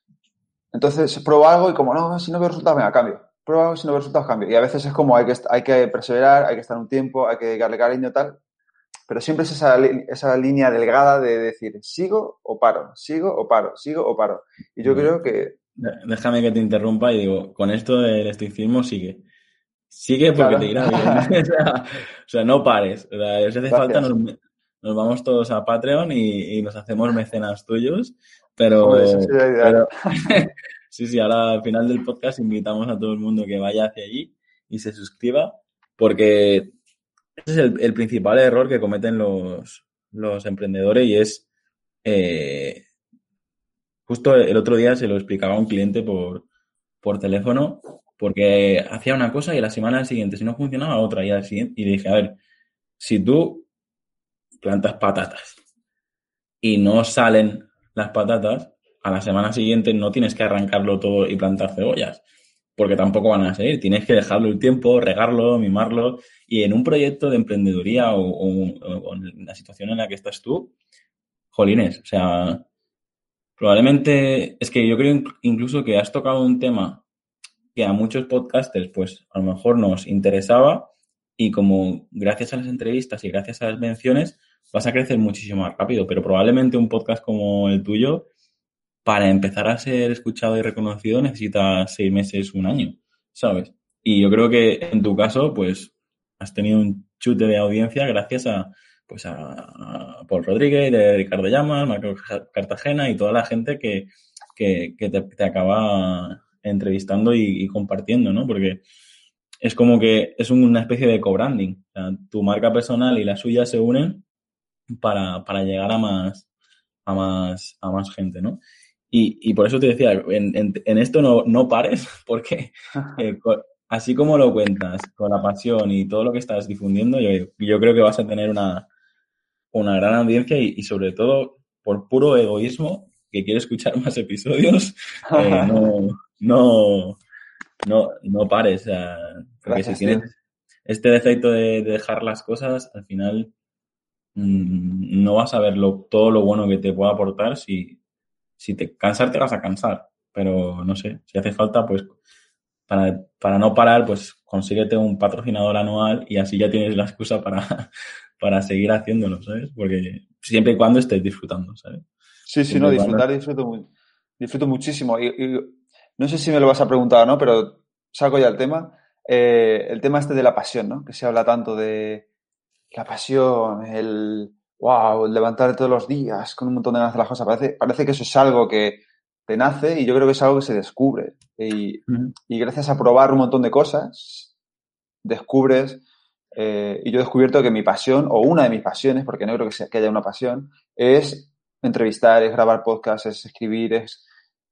Entonces pruebo algo y como, no, si no veo resultados, venga, cambio. Pruebo algo, si no veo resultados, cambio. Y a veces es como hay que, hay que perseverar, hay que estar un tiempo, hay que dedicarle cariño tal. Pero siempre es esa, esa línea delgada de decir, sigo o paro, sigo o paro, sigo o paro. Y yo creo que... Déjame que te interrumpa y digo, con esto del estoicismo sigue Sigue porque te irá bien. o, sea, no pares. O sea, si hace falta, nos, vamos todos a Patreon y, nos hacemos mecenas tuyos. Pero, sí, sí, ahora al final del podcast invitamos a todo el mundo que vaya hacia allí y se suscriba, porque ese es el, principal error que cometen los, los emprendedores y es eh, justo el otro día se lo explicaba a un cliente por, por teléfono porque hacía una cosa y la semana siguiente, si no funcionaba, otra y al siguiente. Y dije, a ver, si tú plantas patatas y no salen las patatas, a la semana siguiente no tienes que arrancarlo todo y plantar cebollas, porque tampoco van a seguir. Tienes que dejarlo el tiempo, regarlo, mimarlo. Y en un proyecto de emprendeduría o, en la situación en la que estás tú, jolines, o sea, probablemente es que yo creo incluso que has tocado un tema que a muchos podcasters pues a lo mejor nos interesaba y como gracias a las entrevistas y gracias a las menciones vas a crecer muchísimo más rápido, pero probablemente un podcast como el tuyo para empezar a ser escuchado y reconocido necesita seis meses, un año, ¿sabes? Y yo creo que en tu caso pues has tenido un chute de audiencia gracias a pues a, Paul Rodríguez, de Ricardo Llamas, Marco Cartagena y toda la gente que, que, te, te acaba entrevistando y, compartiendo, ¿no? Porque es como que es una especie de co-branding. tu marca personal y la suya se unen para, llegar a más, a más, a más gente, ¿no? Y, por eso te decía, en, esto no, no, pares, porque eh, así como lo cuentas, con la pasión y todo lo que estás difundiendo, yo, yo creo que vas a tener una, una gran audiencia y, sobre todo por puro egoísmo, que quiere escuchar más episodios, eh, no, no, no, no pares. porque si tienes este defecto de, dejar las cosas, al final mm, no vas a ver todo lo bueno que te pueda aportar. Si, si te cansar, te vas a cansar. Pero no sé, si hace falta, pues para, para no parar, pues consíguete un patrocinador anual y así ya tienes la excusa para, para seguir haciéndolo, ¿sabes? Porque siempre y cuando estés disfrutando, ¿sabes? Sí, sí, no, disfrutar, disfruto, disfruto muchísimo. y, no sé si me lo vas a preguntar o no, pero saco ya el tema. Eh, el tema este de la pasión, ¿no? Que se habla tanto de la pasión, el, wow, levantarte todos los días con un montón de ganas de las cosas. Parece, parece que eso es algo que te nace y yo creo que es algo que se descubre. Y, y gracias a probar un montón de cosas, descubres, eh, y yo he descubierto que mi pasión, o una de mis pasiones, porque no creo que, sea, que haya una pasión, es entrevistar, es grabar podcasts, es escribir, es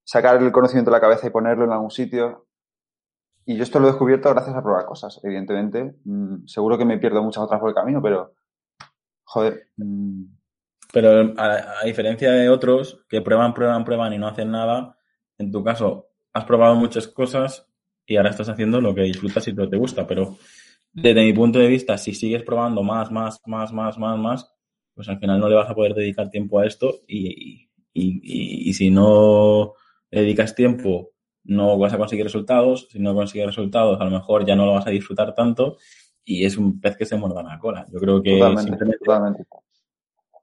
sacar el conocimiento de la cabeza y ponerlo en algún sitio. Y yo esto lo he descubierto gracias a probar cosas, evidentemente. Mm, seguro que me pierdo muchas otras por el camino, pero, joder. Mm. Pero a, diferencia de otros que prueban, prueban, prueban y no hacen nada, en tu caso has probado muchas cosas y ahora estás haciendo lo que disfrutas y lo que te gusta. Pero desde mi punto de vista, si sigues probando más, más, más, más, más, más, pues al final no le vas a poder dedicar tiempo a esto y, y, y si no dedicas tiempo no vas a conseguir resultados, si no consigues resultados a lo mejor ya no lo vas a disfrutar tanto y es un pez que se muerda la cola. Yo creo que totalmente,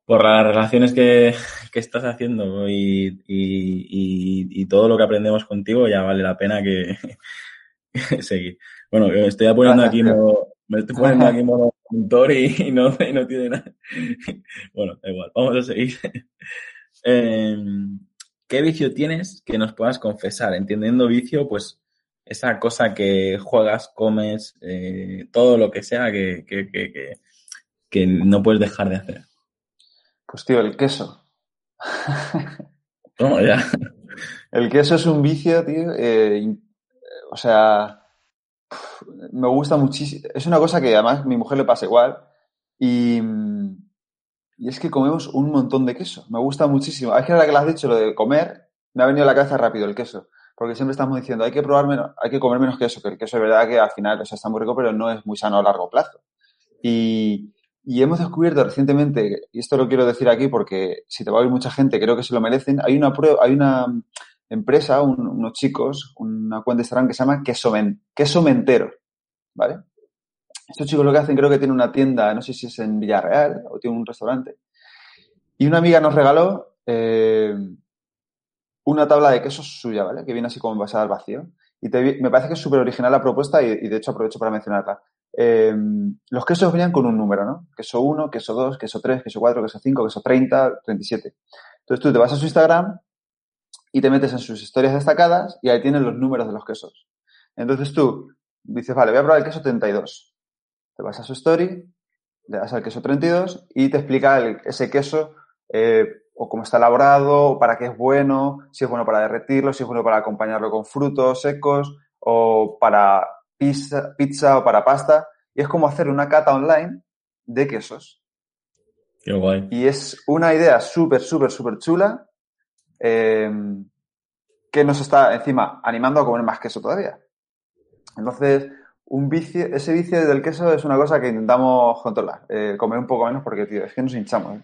por las relaciones que, que estás haciendo y, y, y, todo lo que aprendemos contigo ya vale la pena que, seguir. Bueno, estoy poniendo aquí modo, me estoy poniendo aquí modo puntor y, no, no tiene nada. Bueno, igual, vamos a seguir. Eh, ¿Qué vicio tienes que nos puedas confesar? Entendiendo vicio, pues esa cosa que juegas, comes, eh, todo lo que sea que, que, que, que, no puedes dejar de hacer. Pues tío, el queso. ¿Cómo ya? El queso es un vicio, tío. Eh, o sea, me gusta muchísimo. Es una cosa que además a mi mujer le pasa igual. Y, y es que comemos un montón de queso. Me gusta muchísimo. Es que ahora que lo has dicho, lo de comer, me ha venido a la cabeza rápido el queso. Porque siempre estamos diciendo, hay que probar menos, hay que comer menos queso, que el queso es verdad que al final o sea, está muy rico, pero no es muy sano a largo plazo. Y, y hemos descubierto recientemente, y esto lo quiero decir aquí porque si te va a oír mucha gente, creo que se lo merecen, hay una prueba, hay una empresa, unos chicos, una cuenta de Instagram que se llama Queso, Mentero, ¿vale? Estos chicos lo que hacen, creo que tienen una tienda, no sé si es en Villarreal o tiene un restaurante. Y una amiga nos regaló eh, una tabla de quesos suya, ¿vale? Que viene así como envasada al vacío. Y me parece que es súper original la propuesta y, de hecho aprovecho para mencionarla. Eh, los quesos venían con un número, ¿no? Queso 1, queso 2, queso 3, queso 4, queso 5, queso 30, 37. Entonces tú te vas a su Instagram y te metes en sus historias destacadas y ahí tienen los números de los quesos. Entonces tú dices, vale, voy a probar el queso 32. Te vas a su story, le das al queso 32 y te explica ese queso eh, o cómo está elaborado, para qué es bueno, si es bueno para derretirlo, si es bueno para acompañarlo con frutos secos o para pizza, pizza o para pasta. Y es como hacer una cata online de quesos. Qué guay. Y es una idea súper, súper, súper chula eh, que nos está encima animando a comer más queso todavía. Entonces, un vicio, ese vicio del queso es una cosa que intentamos controlar, eh, comer un poco menos porque, tío, es que nos hinchamos. ¿eh?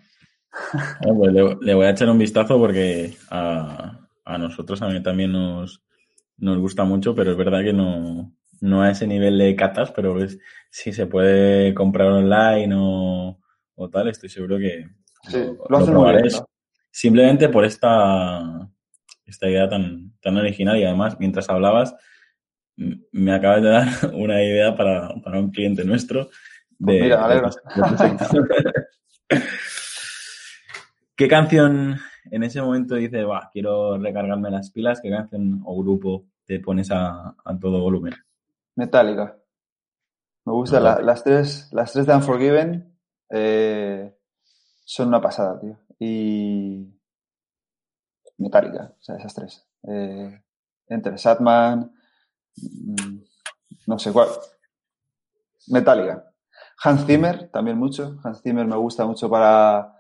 Ah, pues le, voy a echar un vistazo porque a, nosotros a mí también nos, nos gusta mucho, pero es verdad que no, no a ese nivel de catas, pero si se puede comprar online o, o tal, estoy seguro que lo, probaré. Simplemente por esta, esta idea tan, tan original y además, mientras hablabas, me acabas de dar una idea para, un cliente nuestro. Pues mira, ¿Qué canción en ese momento dices, va, quiero recargarme las pilas? ¿Qué canción o grupo te pones a, todo volumen? Metallica. Me gusta las tres, las tres de Unforgiven eh, son una pasada, tío. Y Metallica, o sea, esas tres. Eh, entre Satman, Mm, no sé cuál. Metallica. Hans Zimmer, también mucho. Hans Zimmer me gusta mucho para,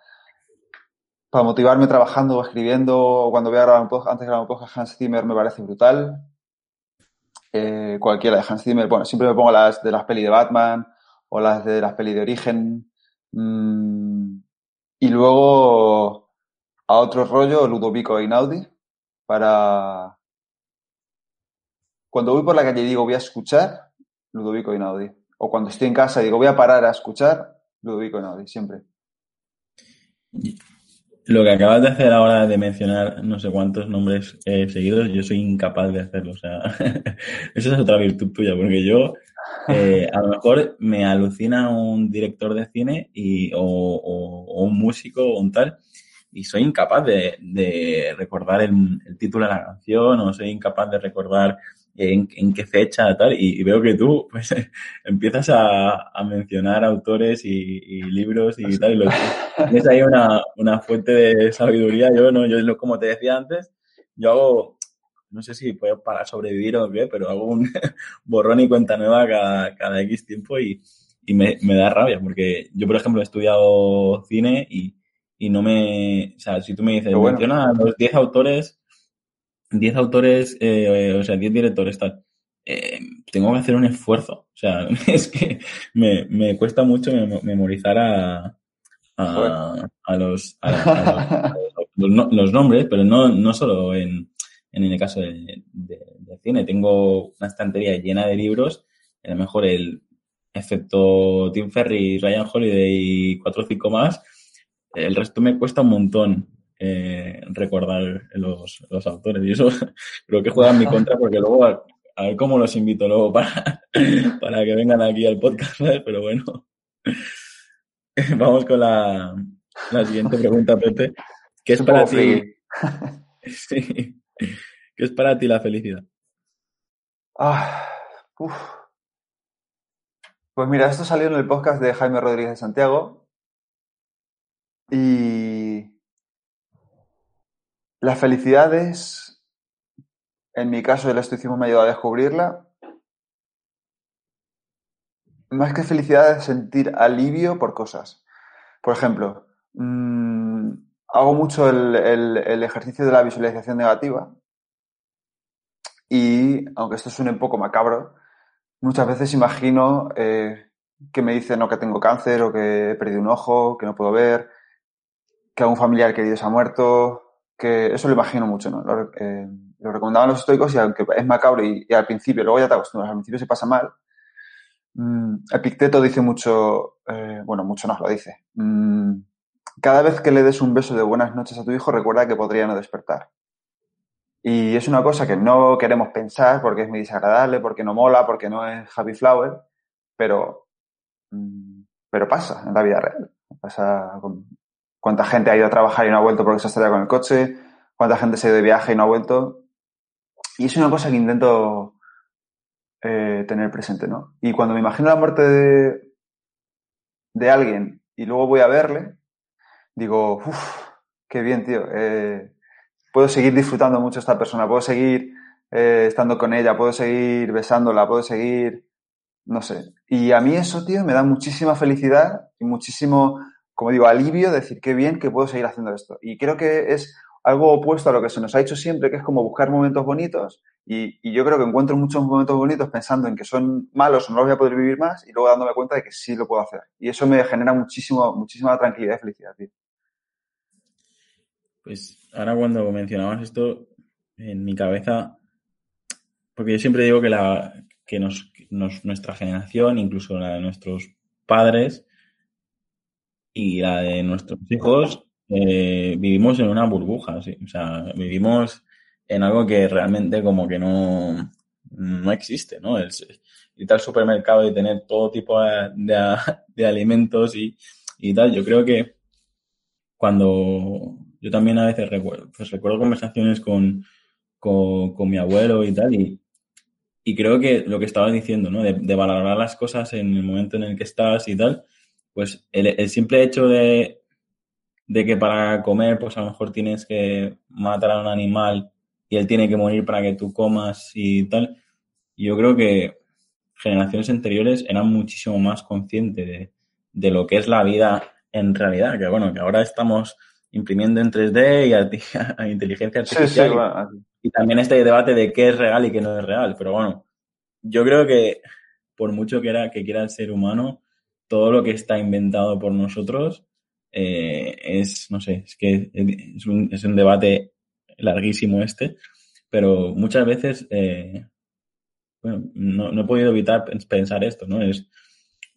para motivarme trabajando o escribiendo. Cuando voy a grabar un podcast, antes de grabar un podcast, Hans Zimmer me parece brutal. Eh, cualquiera de Hans Zimmer. Bueno, siempre me pongo las de las peli de Batman o las de las peli de Origen. Mm, y luego a otro rollo, Ludovico Einaudi, para, cuando voy por la calle y digo voy a escuchar, Ludovico Inaudi. O cuando estoy en casa y digo voy a parar a escuchar, Ludovico Inaudi, siempre. Lo que acabas de hacer ahora de mencionar no sé cuántos nombres eh, seguidos, yo soy incapaz de hacerlo. O sea, esa es otra virtud tuya, porque yo eh, a lo mejor me alucina un director de cine y, o, un músico o un tal, y soy incapaz de, recordar el, título de la canción o soy incapaz de recordar en, qué fecha, tal, y, veo que tú pues empiezas a, mencionar autores y, libros y tal, y lo, tienes ahí una, una, fuente de sabiduría, yo no, yo como te decía antes, yo hago, no sé si puedo para sobrevivir o qué, pero hago un borrón y cuenta nueva cada, cada X tiempo y, y me, me, da rabia, porque yo, por ejemplo, he estudiado cine y, y no me, o sea, si tú me dices, menciona los 10 autores 10 autores, eh, o sea, 10 directores, tal. Eh, tengo que hacer un esfuerzo. O sea, es que me, me cuesta mucho memorizar a, a, los, a, los, los, nombres, pero no, no solo en, en el caso de, de, cine. Tengo una estantería llena de libros, a lo mejor el efecto Tim Ferry, Ryan Holiday y cuatro o cinco más. El resto me cuesta un montón eh, recordar los, los, autores. Y eso creo que juega en mi contra porque luego a, ver cómo los invito luego para, para que vengan aquí al podcast, pero bueno. Vamos con la, la siguiente pregunta, Pepe. ¿Qué es para ti? ¿Qué es para ti la felicidad? Ah, pues mira, esto salió en el podcast de Jaime Rodríguez de Santiago y la felicidad es, en mi caso, el estoicismo me ha ayudado a descubrirla. Más que felicidad es sentir alivio por cosas. Por ejemplo, mmm, hago mucho el, ejercicio de la visualización negativa y, aunque esto suene un poco macabro, muchas veces imagino eh, que me dicen que tengo cáncer o que he perdido un ojo, que no puedo ver, que algún familiar querido se ha muerto, que eso lo imagino mucho, ¿no? Lo, eh, recomendaban los estoicos y aunque es macabro y, al principio, luego ya te acostumbras, al principio se pasa mal. Mm, Epicteto dice mucho, eh, bueno, mucho nos lo dice. Mm, cada vez que le des un beso de buenas noches a tu hijo, recuerda que podría no despertar. Y es una cosa que no queremos pensar porque es muy desagradable, porque no mola, porque no es happy flower, pero, mm, pero pasa en la vida real. Pasa con, cuánta gente ha ido a trabajar y no ha vuelto porque se ha estrellado con el coche, cuánta gente se ha ido de viaje y no ha vuelto. Y es una cosa que intento eh, tener presente, ¿no? Y cuando me imagino la muerte de, de alguien y luego voy a verle, digo, uff, qué bien, tío. Eh, puedo seguir disfrutando mucho esta persona, puedo seguir eh, estando con ella, puedo seguir besándola, puedo seguir, no sé. Y a mí eso, tío, me da muchísima felicidad y muchísimo como digo, alivio, decir qué bien que puedo seguir haciendo esto. Y creo que es algo opuesto a lo que se nos ha hecho siempre, que es como buscar momentos bonitos. Y, yo creo que encuentro muchos momentos bonitos pensando en que son malos o no los voy a poder vivir más y luego dándome cuenta de que sí lo puedo hacer. Y eso me genera muchísimo, muchísima tranquilidad y felicidad, tío. Pues ahora cuando mencionabas esto, en mi cabeza, porque yo siempre digo que, la, que nos, nuestra generación, incluso la de nuestros padres, y la de nuestros hijos, eh, vivimos en una burbuja, ¿sí? o sea, vivimos en algo que realmente como que no, no existe, ¿no? El, ir al supermercado y tener todo tipo de, de, alimentos y, y, tal. Yo creo que cuando yo también a veces recuerdo, pues recuerdo conversaciones con, con, mi abuelo y tal, y, y creo que lo que estabas diciendo, ¿no? De, de, valorar las cosas en el momento en el que estás y tal, pues el, simple hecho de, que para comer, pues a lo mejor tienes que matar a un animal y él tiene que morir para que tú comas y tal, yo creo que generaciones anteriores eran muchísimo más conscientes de, lo que es la vida en realidad, que bueno, que ahora estamos imprimiendo en 3D y a, inteligencia artificial. Y también este debate de qué es real y qué no es real. Pero bueno, yo creo que por mucho que, era, que quiera el ser humano, todo lo que está inventado por nosotros eh, es, no sé, es que es un, es un, debate larguísimo este, pero muchas veces, eh, bueno, no, no, he podido evitar pensar esto, ¿no? Es,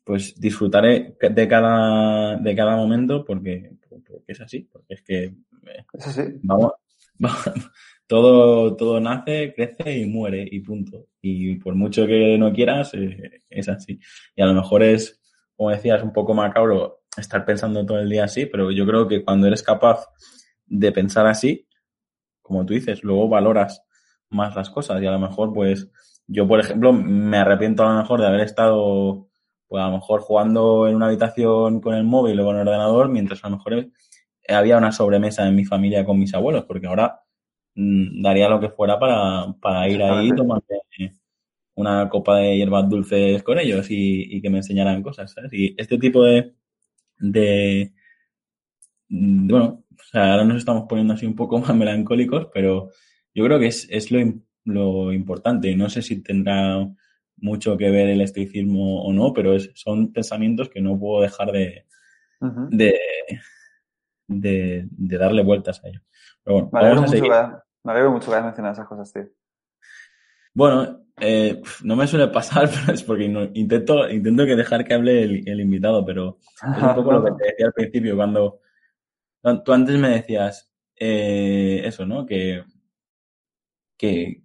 pues disfrutaré de cada, de cada momento porque, porque es así, porque es que eh, Es así. vamos, vamos, todo, todo nace, crece y muere y punto. Y por mucho que no quieras, eh, es así. Y a lo mejor es, como decías, un poco macabro estar pensando todo el día así, pero yo creo que cuando eres capaz de pensar así, como tú dices, luego valoras más las cosas y a lo mejor, pues, yo, por ejemplo, me arrepiento a lo mejor de haber estado, pues, a lo mejor jugando en una habitación con el móvil o con el ordenador, mientras a lo mejor había una sobremesa en mi familia con mis abuelos, porque ahora mm, daría lo que fuera para, para ir ahí y una copa de hierbas dulces con ellos y, y que me enseñaran cosas, ¿sabes? Y este tipo de, de, mm, bueno, o sea, ahora nos estamos poniendo así un poco más melancólicos, pero yo creo que es, es lo, lo importante. No sé si tendrá mucho que ver el estoicismo o no, pero es- son pensamientos que no puedo dejar de, de, de, de darle vueltas a ellos. Pero bueno, Me alegro mucho que, me alegro mucho que hayas mencionado esas cosas, tío. Bueno, eh, no me suele pasar, pero es porque no- intento, intento que dejar que hable el, el invitado, pero es un poco lo que te decía al principio, cuando tú antes me decías eh, eso, ¿no? Que, que,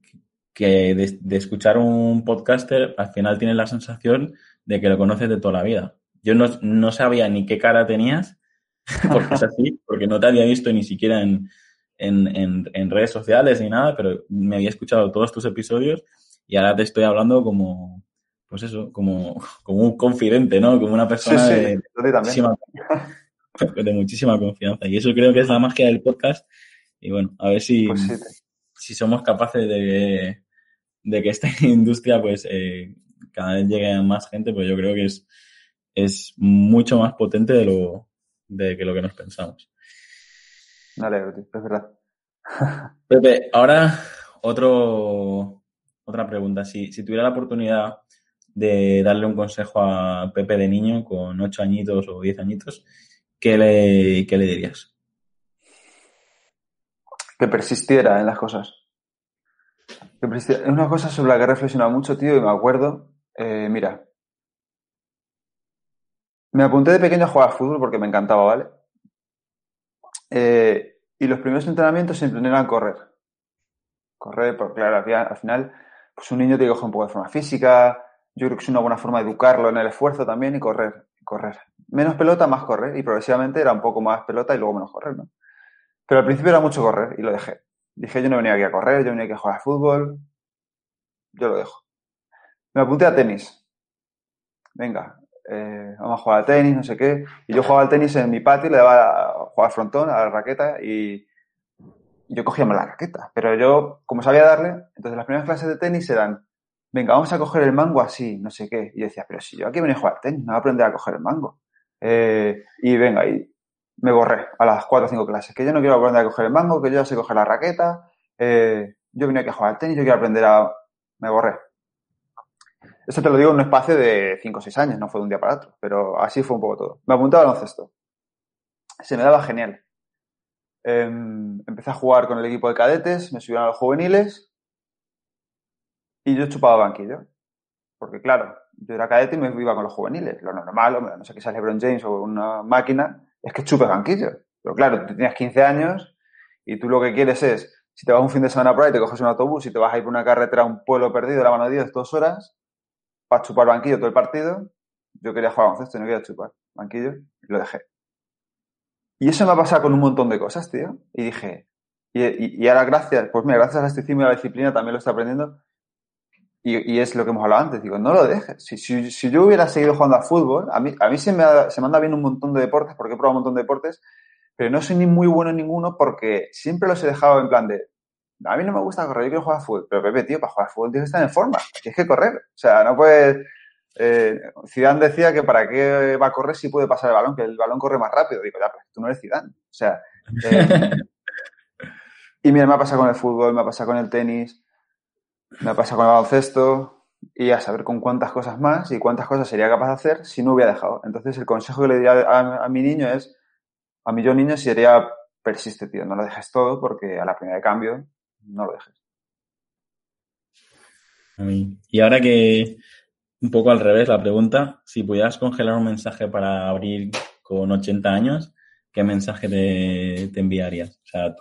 que de, de escuchar un podcaster al final tienes la sensación de que lo conoces de toda la vida. Yo no, no sabía ni qué cara tenías, porque es así, porque no te había visto ni siquiera en, en, en, en redes sociales ni nada, pero me había escuchado todos tus episodios y ahora te estoy hablando como, pues eso, como, como un confidente, ¿no? Como una Sí, persona sí, de, a ti también. muchísima, de muchísima confianza. Y eso creo que es la magia del podcast. Y bueno, a ver si, Pues sí. Si somos capaces de, de que esta industria pues eh, cada vez llegue a más gente, pues yo creo que es, es mucho más potente de lo, de que lo que nos pensamos. Tío, es verdad. Pepe, ahora otro, otra pregunta. Si, si tuviera la oportunidad de darle un consejo a Pepe de niño con 8 añitos o 10 añitos, ¿qué le, qué le dirías? Que persistiera en las cosas. Es una cosa sobre la que he reflexionado mucho, tío, y me acuerdo. eh, mira. Me apunté de pequeño a jugar al fútbol porque me encantaba, ¿vale? Eh, y los primeros entrenamientos siempre eran correr. Correr, porque claro, al final- al final, pues un niño que coger un poco de forma física. Yo creo que es una buena forma de educarlo en el esfuerzo también y correr, correr. Menos pelota, más correr. Y progresivamente era un poco más pelota y luego menos correr, ¿no? Pero al principio era mucho correr y lo dejé. Dije, yo no venía aquí a correr, yo venía aquí a jugar al fútbol. Yo lo dejo. Me apunté a tenis. Venga, eh, vamos a jugar a tenis, no sé qué. Y yo jugaba al tenis en mi patio, le daba a jugar al frontón, a la raqueta, y yo cogía la raqueta. Pero yo, como sabía darle, entonces las primeras clases de tenis eran, venga, vamos a coger el mango así, no sé qué. Y decía, pero si yo aquí venía a jugar al tenis, no voy a aprender a coger el mango. Eh, y venga, y me borré a las cuatro o cinco clases, que yo no quiero aprender a coger el mango, que yo ya sé coger la raqueta, eh, yo venía aquí a jugar al tenis, yo quiero aprender a... Me borré. Esto te lo digo en un espacio de 5 o 6 años, no fue de un día para otro, pero así fue un poco todo. Me apunté al baloncesto. Se me daba genial. Em, empecé a jugar con el equipo de cadetes, me subieron a los juveniles y yo chupaba banquillo. Porque claro, yo era cadete y me iba con los juveniles. Lo normal, no sé qué sea LeBron James o una máquina, es que chupes banquillo. Pero claro, tú tenías 15 años y tú lo que quieres es, si te vas un fin de semana por ahí, te coges un autobús y te vas a ir por una carretera a un pueblo perdido de la mano de Dios dos horas, para chupar banquillo todo el partido. Yo quería jugar baloncesto y no quería chupar banquillo y lo dejé. Y eso me ha pasado con un montón de cosas, tío. Y dije, y, ahora gracias, pues mira, gracias al estoicismo y a la disciplina también lo estoy aprendiendo. Y, y, es lo que hemos hablado antes. Digo, no lo dejes. Si, si, si yo hubiera seguido jugando al fútbol, a mí, a mí se, me ha, se me anda bien un montón de deportes, porque he probado un montón de deportes, pero no soy ni muy bueno en ninguno porque siempre los he dejado en plan de, a mí no me gusta correr, yo quiero jugar al fútbol. Pero Pepe, tío, para jugar al fútbol tienes que estar en forma, tienes que correr. O sea, no puedes... Eh, Zidane decía que para qué va a correr si puede pasar el balón, que el balón corre más rápido. Digo, ya, pero tú no eres Zidane. O sea... Eh, y mira, me ha pasado con el fútbol, me ha pasado con el tenis, me ha pasado con el baloncesto y a saber con cuántas cosas más y cuántas cosas sería capaz de hacer si no hubiera dejado. Entonces, el consejo que le diría a, mi niño es, a mi yo niño sería, persiste, tío, no lo dejes todo porque a la primera de cambio no lo dejes. Y ahora que un poco al revés la pregunta, si pudieras congelar un mensaje para abrir con 80 años, ¿qué mensaje te, enviarías? O sea,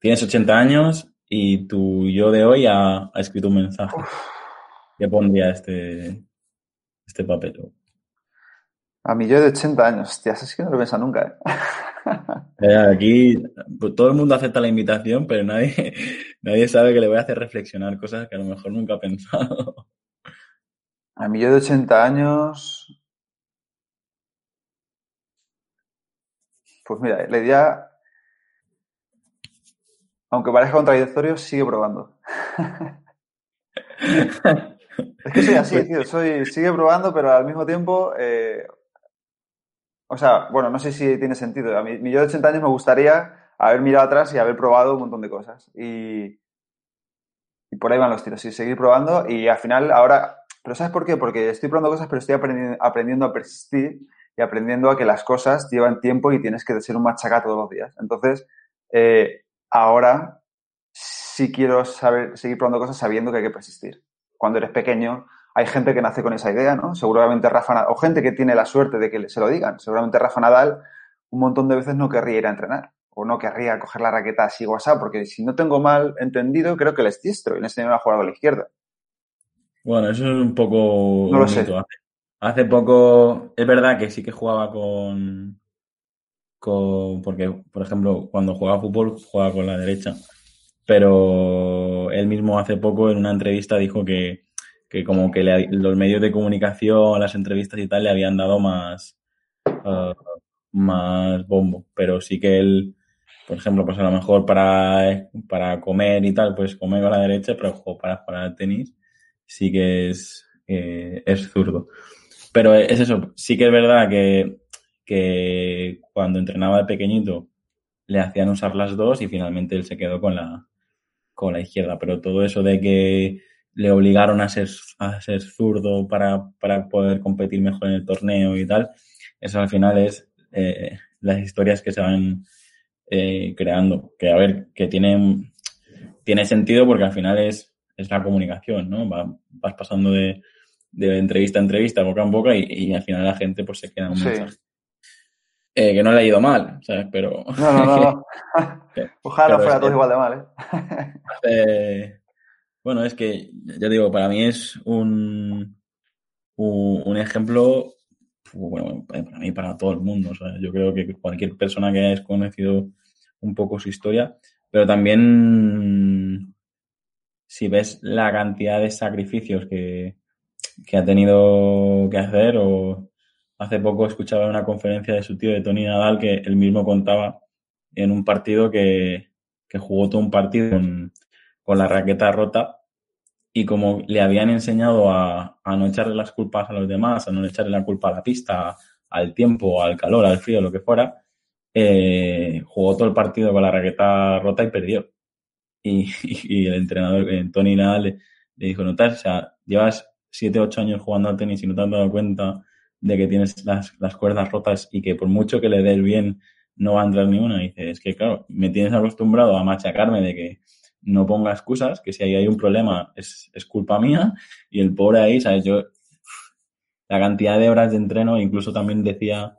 tienes 80 años y tu yo de hoy ha, escrito un mensaje. ¿Qué pondría este, este papel? A mí yo de 80 años, hostia, es que no lo piensa nunca. ¿eh? eh aquí pues, todo el mundo acepta la invitación, pero nadie, nadie sabe que le voy a hacer reflexionar cosas que a lo mejor nunca ha pensado. A mí yo de 80 años. Pues mira, le diría. Aunque parezca contradictorio, sigue probando. es que soy así, tío. Soy, sigue probando, pero al mismo tiempo. Eh, o sea, bueno, no sé si tiene sentido. A mí, yo de 80 años me gustaría haber mirado atrás y haber probado un montón de cosas. Y, y por ahí van los tiros. Y seguir probando. Y al final, ahora. Pero ¿sabes por qué? Porque estoy probando cosas, pero estoy aprendiendo, aprendiendo a persistir y aprendiendo a que las cosas llevan tiempo y tienes que ser un machaca todos los días. Entonces, eh, ahora sí quiero saber, seguir probando cosas sabiendo que hay que persistir. Cuando eres pequeño, hay gente que nace con esa idea, ¿no? Seguramente Rafa Nadal, o gente que tiene la suerte de que se lo digan. Seguramente Rafa Nadal un montón de veces no querría ir a entrenar o no querría coger la raqueta así o así, porque si no tengo mal entendido, creo que le es diestro y le enseñaron a jugar con la izquierda. Bueno, eso es un poco... No lo sé. Hace, poco, es verdad que sí que jugaba con, con... Porque, por ejemplo, cuando jugaba fútbol, jugaba con la derecha. Pero él mismo hace poco en una entrevista dijo que, que como que los medios de comunicación, las entrevistas y tal, le habían dado más, uh, más bombo. Pero sí que él, por ejemplo, pues a lo mejor para, para comer y tal, pues come con la derecha, pero para jugar al tenis sí que es, eh, es zurdo. Pero es eso, sí que es verdad que, que cuando entrenaba de pequeñito le hacían usar las dos y finalmente él se quedó con la, con la izquierda. Pero todo eso de que le obligaron a ser, a ser zurdo para, para poder competir mejor en el torneo y tal. Eso al final es eh, las historias que se van eh, creando. Que a ver, que tienen, tiene sentido porque al final es, es la comunicación, ¿no? vas pasando de, de, entrevista a entrevista, boca en boca, y, y, al final la gente pues se queda un mensaje. Eh, que no le ha ido mal, ¿sabes? Pero. No, no, no. Ojalá fuera todo igual de mal, ¿eh? Bueno, es que, ya digo, para mí es un, un, ejemplo, bueno, para mí, para todo el mundo. yo creo que cualquier persona que haya conocido un poco su historia, pero también si ves la cantidad de sacrificios que, que ha tenido que hacer, o hace poco escuchaba una conferencia de su tío de Tony Nadal que él mismo contaba en un partido que, que jugó todo un partido con, la raqueta rota y como le habían enseñado a, no echarle las culpas a los demás, a no echarle la culpa a la pista, al tiempo, al calor, al frío, lo que fuera, eh, jugó todo el partido con la raqueta rota y perdió. Y, el entrenador, eh, Tony Nadal, le, dijo, notas, o sea, llevas 7, 8 años jugando al tenis y no te has dado cuenta de que tienes las, las cuerdas rotas y que por mucho que le des bien no va a entrar ni una. Y dice, es que claro, me tienes acostumbrado a machacarme de que no ponga excusas, que si ahí hay un problema es, es culpa mía, y el pobre ahí, ¿sabes? Yo, la cantidad de horas de entreno, incluso también decía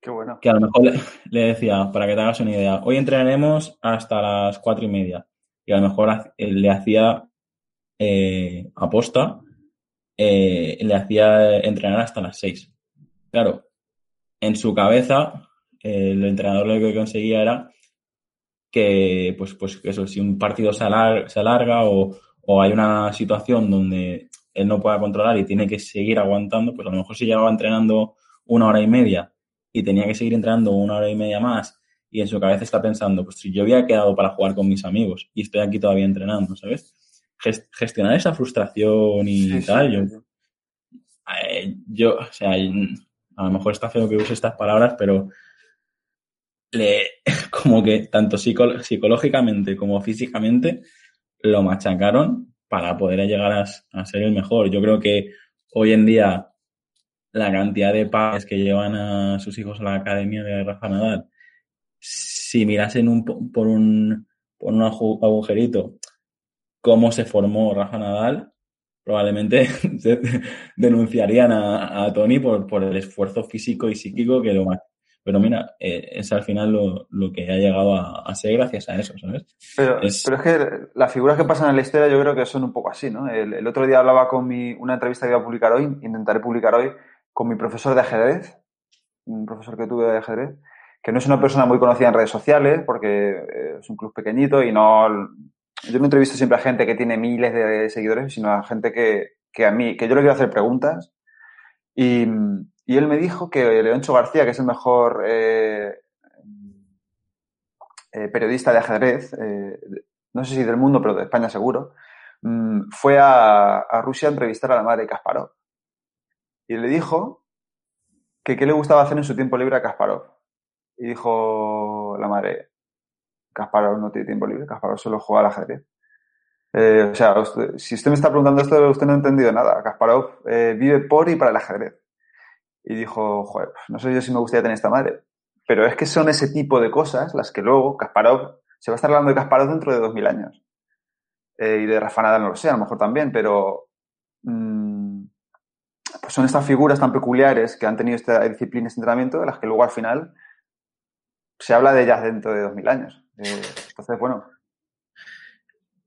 Qué bueno. que a lo mejor le, decía, para que te hagas una idea, hoy entrenaremos hasta las cuatro y media, y a lo mejor le hacía eh, aposta, eh, le hacía entrenar hasta las seis. Claro, en su cabeza, el entrenador lo que conseguía era que, pues, pues eso, si un partido se, alarga, o, o, hay una situación donde él no pueda controlar y tiene que seguir aguantando, pues a lo mejor si llevaba entrenando una hora y media y tenía que seguir entrenando una hora y media más y en su cabeza está pensando, pues si yo había quedado para jugar con mis amigos y estoy aquí todavía entrenando, ¿sabes? Gestionar esa frustración y tal, yo, eh, yo, o sea, a lo mejor está feo que use estas palabras, pero le, como que tanto psicológicamente como físicamente lo machacaron para poder llegar a, ser el mejor. Yo creo que hoy en día la cantidad de padres que llevan a sus hijos a la academia de Rafa Nadal, si mirasen un, por un, por un agujerito cómo se formó Rafa Nadal, probablemente denunciarían a, a Tony por, por, el esfuerzo físico y psíquico que lo, pero mira, eh, es al final lo, lo, que ha llegado a, ser gracias a eso, ¿sabes? Pero es... pero es que las figuras que pasan en la historia yo creo que son un poco así, ¿no? El, el otro día hablaba con mi, una entrevista que iba a publicar hoy, intentaré publicar hoy, con mi profesor de ajedrez, un profesor que tuve de ajedrez, que no es una persona muy conocida en redes sociales porque eh, es un club pequeñito y no... Yo no entrevisto siempre a gente que tiene miles de seguidores, sino a gente que, que a mí, que yo le quiero hacer preguntas y, y él me dijo que Leoncho García, que es el mejor eh, eh, periodista de ajedrez, eh, no sé si del mundo, pero de España seguro, mm, fue a, a, Rusia a entrevistar a la madre de Kasparov. Y le dijo que qué le gustaba hacer en su tiempo libre a Kasparov. Y dijo la madre, Kasparov no tiene tiempo libre, Kasparov solo juega al ajedrez. Eh, o sea, si usted me está preguntando esto, usted no ha entendido nada. Kasparov eh, vive por y para el ajedrez. Y dijo, joder, pues no sé yo si me gustaría tener esta madre. Pero es que son ese tipo de cosas las que luego Kasparov, se va a estar hablando de Kasparov dentro de dos mil años. Eh, y de Rafa Nadal no lo sé, a lo mejor también, pero mmm, pues son estas figuras tan peculiares que han tenido esta disciplina, este entrenamiento, de las que luego al final se habla de ellas dentro de dos mil años. Eh, entonces, bueno,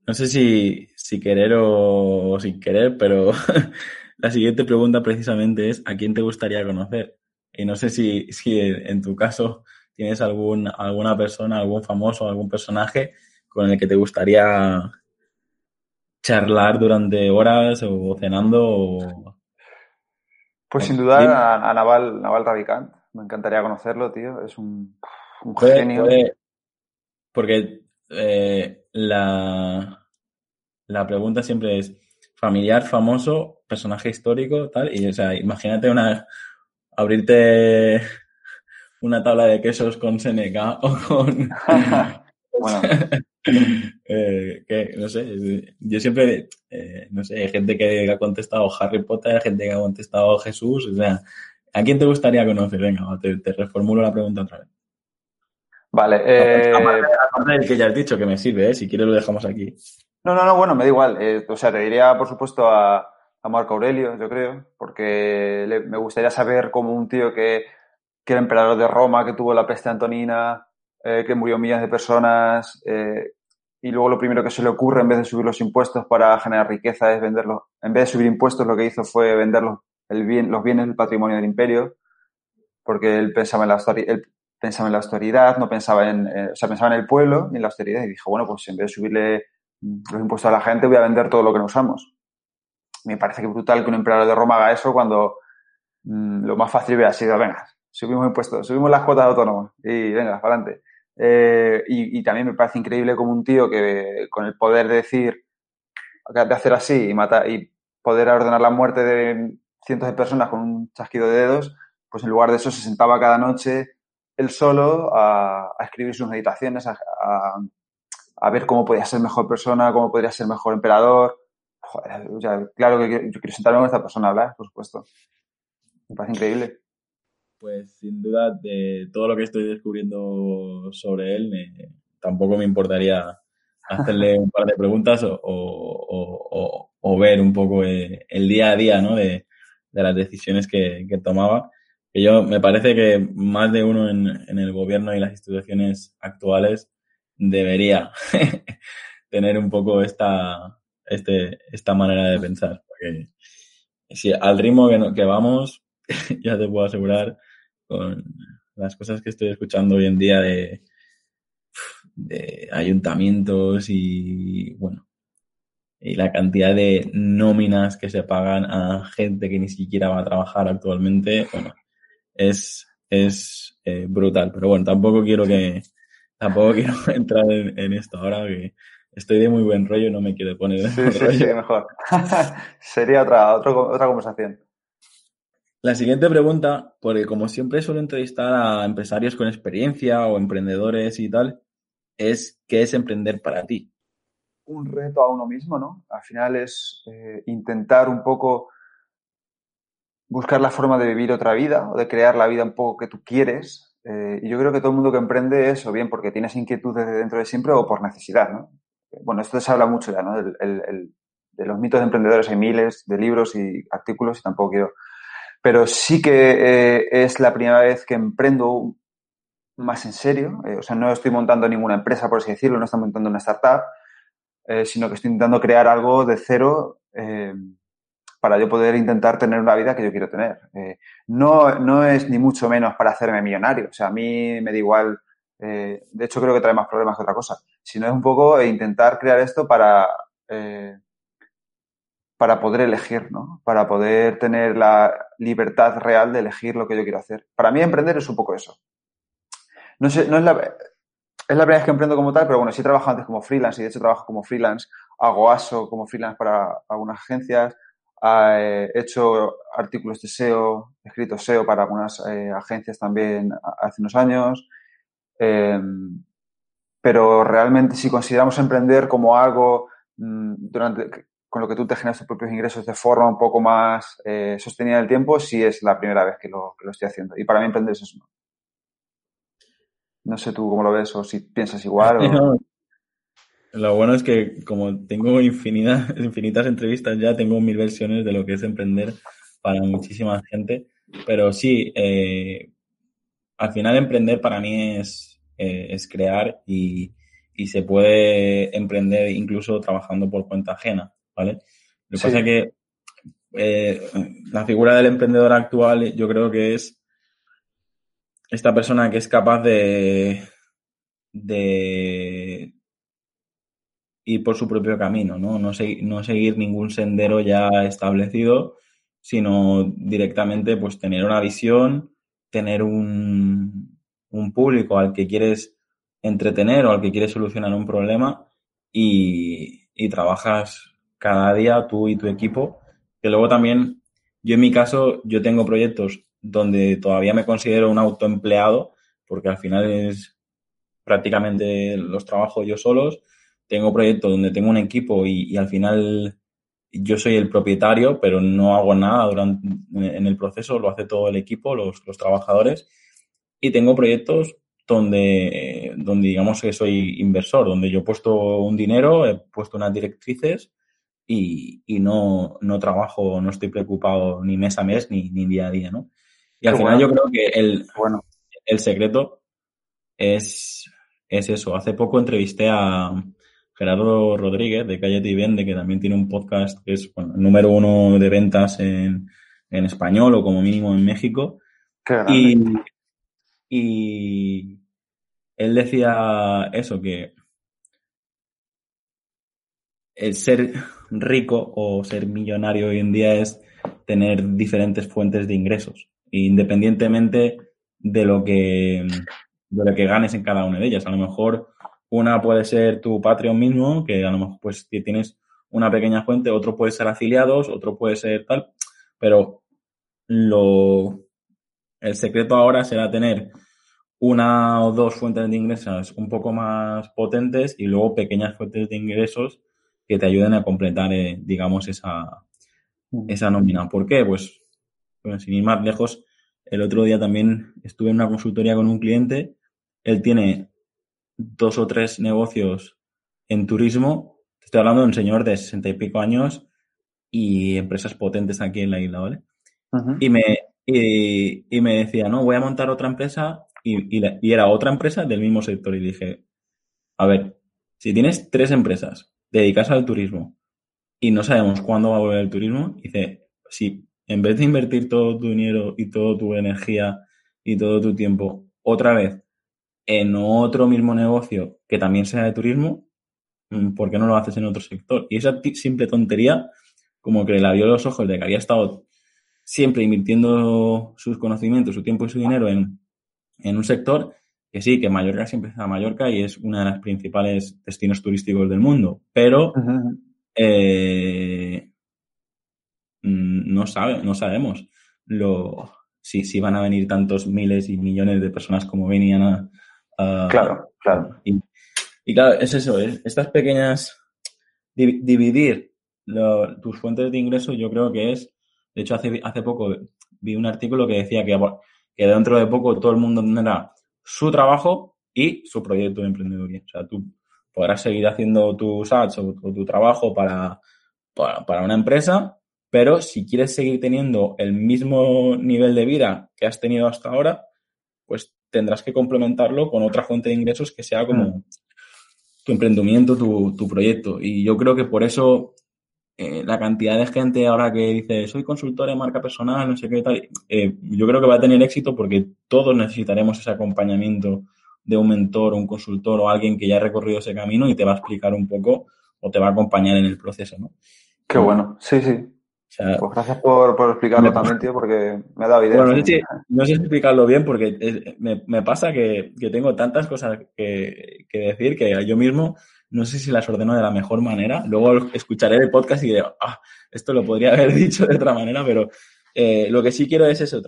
no sé si, si querer o, sin querer, pero la siguiente pregunta precisamente es ¿a quién te gustaría conocer? Y no sé si, si en tu caso tienes algún, alguna persona, algún famoso, algún personaje con el que te gustaría charlar durante horas o cenando o... Pues sin duda a, a, Naval, Naval Ravikant. Me encantaría conocerlo, tío. Es un, un genio. Puede, porque eh, la, la pregunta siempre es familiar, famoso, personaje histórico, tal, y o sea, imagínate una abrirte una tabla de quesos con Seneca o con bueno. eh, que, no sé, yo siempre, eh, no sé, hay gente que ha contestado Harry Potter, hay gente que ha contestado Jesús, o sea, ¿a quién te gustaría conocer? Venga, te, te reformulo la pregunta otra vez. Vale. Eh... Aparte del que ya has dicho, que me sirve, ¿eh? si quieres lo dejamos aquí. No, no, no, bueno, me da igual. Eh, o sea, te diría, por supuesto, a, a Marco Aurelio, yo creo, porque le, me gustaría saber cómo un tío que, que era emperador de Roma, que tuvo la peste antonina, eh, que murió millones de personas, eh, y luego lo primero que se le ocurre, en vez de subir los impuestos para generar riqueza, es venderlos. En vez de subir impuestos, lo que hizo fue vender los, el bien, los bienes del patrimonio del imperio, porque él pensaba en la, él pensaba en la austeridad, no pensaba en, eh, o sea, pensaba en el pueblo y en la austeridad y dijo, bueno, pues en vez de subirle los impuestos a la gente, voy a vender todo lo que no usamos. Me parece que brutal que un emperador de Roma haga eso cuando mmm, lo más fácil hubiera sido, venga, subimos impuestos, subimos las cuotas autónomas y venga, para adelante. Eh, y, y, también me parece increíble como un tío que con el poder de decir, de hacer así y poder ordenar la muerte de cientos de personas con un chasquido de dedos, pues en lugar de eso se sentaba cada noche él solo a, escribir sus meditaciones, a, ver cómo podía ser mejor persona, cómo podría ser mejor emperador. Joder, sea, claro que yo quiero sentarme con esta persona a hablar, por supuesto. Me parece increíble. Pues sin duda, de todo lo que estoy descubriendo sobre él, me, tampoco me importaría hacerle un par de preguntas o, ver un poco eh, el día a día ¿no? de, las decisiones que tomaba que yo me parece que más de uno en, el gobierno y las instituciones actuales debería tener un poco esta, este, esta manera de pensar. Porque si al ritmo que, que vamos, ya te puedo asegurar con las cosas que estoy escuchando hoy en día de, de ayuntamientos y bueno, y la cantidad de nóminas que se pagan a gente que ni siquiera va a trabajar actualmente, bueno, es, es eh, brutal. Pero bueno, tampoco quiero que, tampoco quiero entrar en, en, esto ahora que estoy de muy buen rollo y no me quiero poner de sí, sí, rollo. Sí, mejor. Sería otra, otro, otra conversación. La siguiente pregunta, porque como siempre suelo entrevistar a empresarios con experiencia o emprendedores y tal, es ¿qué es emprender para ti? Un reto a uno mismo, ¿no? Al final es eh, intentar un poco buscar la forma de vivir otra vida o de crear la vida un poco que tú quieres. Eh, y yo creo que todo el mundo que emprende es o bien porque tienes inquietud desde dentro de siempre o por necesidad, ¿no? Bueno, esto se habla mucho ya, ¿no? De los mitos de emprendedores hay miles de libros y artículos y tampoco quiero... Pero sí que eh, es la primera vez que emprendo más en serio. Eh, o sea, no estoy montando ninguna empresa, por así decirlo, no estoy montando una startup, eh, sino que estoy intentando crear algo de cero para yo poder intentar tener una vida que yo quiero tener. no, no es ni mucho menos para hacerme millonario. O sea, a mí me da igual. de hecho, creo que trae más problemas que otra cosa. Sino es un poco intentar crear esto para para poder elegir, ¿no? Para poder tener la libertad real de elegir lo que yo quiero hacer. Para mí emprender es un poco eso. No sé, no es la, es la primera vez que emprendo como tal, pero bueno, sí he trabajado antes como freelance y de hecho trabajo como freelance, hago ASO como freelance para algunas agencias, he hecho artículos de SEO, he escrito SEO para algunas eh, agencias también hace unos años. Em, pero realmente si consideramos emprender como algo mm, durante con lo que tú te generas tus propios ingresos de forma un poco más eh, sostenida en el tiempo, sí es la primera vez que lo, estoy haciendo. Y para mí emprender es eso. No sé tú cómo lo ves o si piensas igual. Lo bueno es que como tengo infinidad, infinitas entrevistas ya, tengo mil versiones de lo que es emprender para muchísima gente. Pero sí, eh, al final emprender para mí es, eh, es crear y, y se puede emprender incluso trabajando por cuenta ajena. ¿vale? Lo que pasa es que eh, la figura del emprendedor actual yo creo que es esta persona que es capaz de, de ir por su propio camino, ¿no? No, no seguir ningún sendero ya establecido, sino directamente pues tener una visión, tener un, un público al que quieres entretener o al que quieres solucionar un problema y, y trabajas cada día tú y tu equipo, que luego también, yo en mi caso, yo tengo proyectos donde todavía me considero un autoempleado, porque al final es prácticamente los trabajo yo solos. Tengo proyectos donde tengo un equipo y, al final yo soy el propietario, pero no hago nada durante en el proceso, lo hace todo el equipo, los, los trabajadores. Y tengo proyectos donde, donde digamos que soy inversor, donde yo he puesto un dinero, he puesto unas directrices y, y no, no, trabajo, no estoy preocupado ni mes a mes ni, ni día a día, ¿no? Y al final yo creo que el, bueno. el secreto es, es eso. Hace poco entrevisté a Gerardo Rodríguez de Calle y Vende, que también tiene un podcast que es bueno, el número uno de ventas en, en español o como mínimo en México. Y, y él decía eso, que el ser rico o ser millonario hoy en día es tener diferentes fuentes de ingresos, independientemente de lo que, de lo que ganes en cada una de ellas. A lo mejor una puede ser tu Patreon mismo, que a lo mejor pues tienes una pequeña fuente, otro puede ser afiliados, otro puede ser tal, pero lo, el secreto ahora será tener una o dos fuentes de ingresos un poco más potentes y luego pequeñas fuentes de ingresos que te ayuden a completar, eh, digamos, esa, mm. esa nómina. ¿Por qué? Pues, pues, sin ir más lejos, el otro día también estuve en una consultoría con un cliente. Él tiene dos o tres negocios en turismo. Estoy hablando de un señor de sesenta y pico años y empresas potentes aquí en la isla, ¿vale? y, me, y, me decía, no, voy a montar otra empresa y, y era otra empresa del mismo sector. Y dije, a ver, si tienes tres empresas dedicas al turismo y no sabemos cuándo va a volver el turismo, dice, si en vez de invertir todo tu dinero y toda tu energía y todo tu tiempo otra vez en otro mismo negocio que también sea de turismo, mm, ¿por qué no lo haces en otro sector? Y esa simple tontería, como que le abrió los ojos de que había estado siempre invirtiendo sus conocimientos, su tiempo y su dinero en, en un sector que sí, que Mallorca siempre está Mallorca y es una de las principales destinos turísticos del mundo, pero eh, mm, no, sabe, no sabemos lo, si, si van a venir tantos miles y millones de personas como venían a... claro, claro. Y, claro, es eso, estas pequeñas... dividir tus fuentes de ingreso yo creo que es... De hecho, hace, hace poco vi un artículo que decía que, que dentro de poco todo el mundo tendrá su trabajo y su proyecto de emprendeduría. O sea, tú podrás seguir haciendo tus ads o, tu trabajo para, para, una empresa, pero si quieres seguir teniendo el mismo nivel de vida que has tenido hasta ahora, pues tendrás que complementarlo con otra fuente de ingresos que sea como tu emprendimiento, tu, tu, proyecto. Y yo creo que por eso eh, la cantidad de gente ahora que dice soy consultor de marca personal, no sé qué tal, eh, yo creo que va a tener éxito porque todos necesitaremos ese acompañamiento de un mentor, un consultor o alguien que ya ha recorrido ese camino y te va a explicar un poco o te va a acompañar en el proceso, ¿no? Qué bueno, sí, sí. Pues gracias por, por explicarlo también, tío, porque me ha dado idea. Bueno, no sé si, explicarlo bien porque me, me, pasa que, que, tengo tantas cosas que, que decir que yo mismo no sé si las ordeno de la mejor manera. Luego escucharé el podcast y diré, ah, esto lo podría haber dicho de otra manera, pero eh, lo que sí quiero es eso,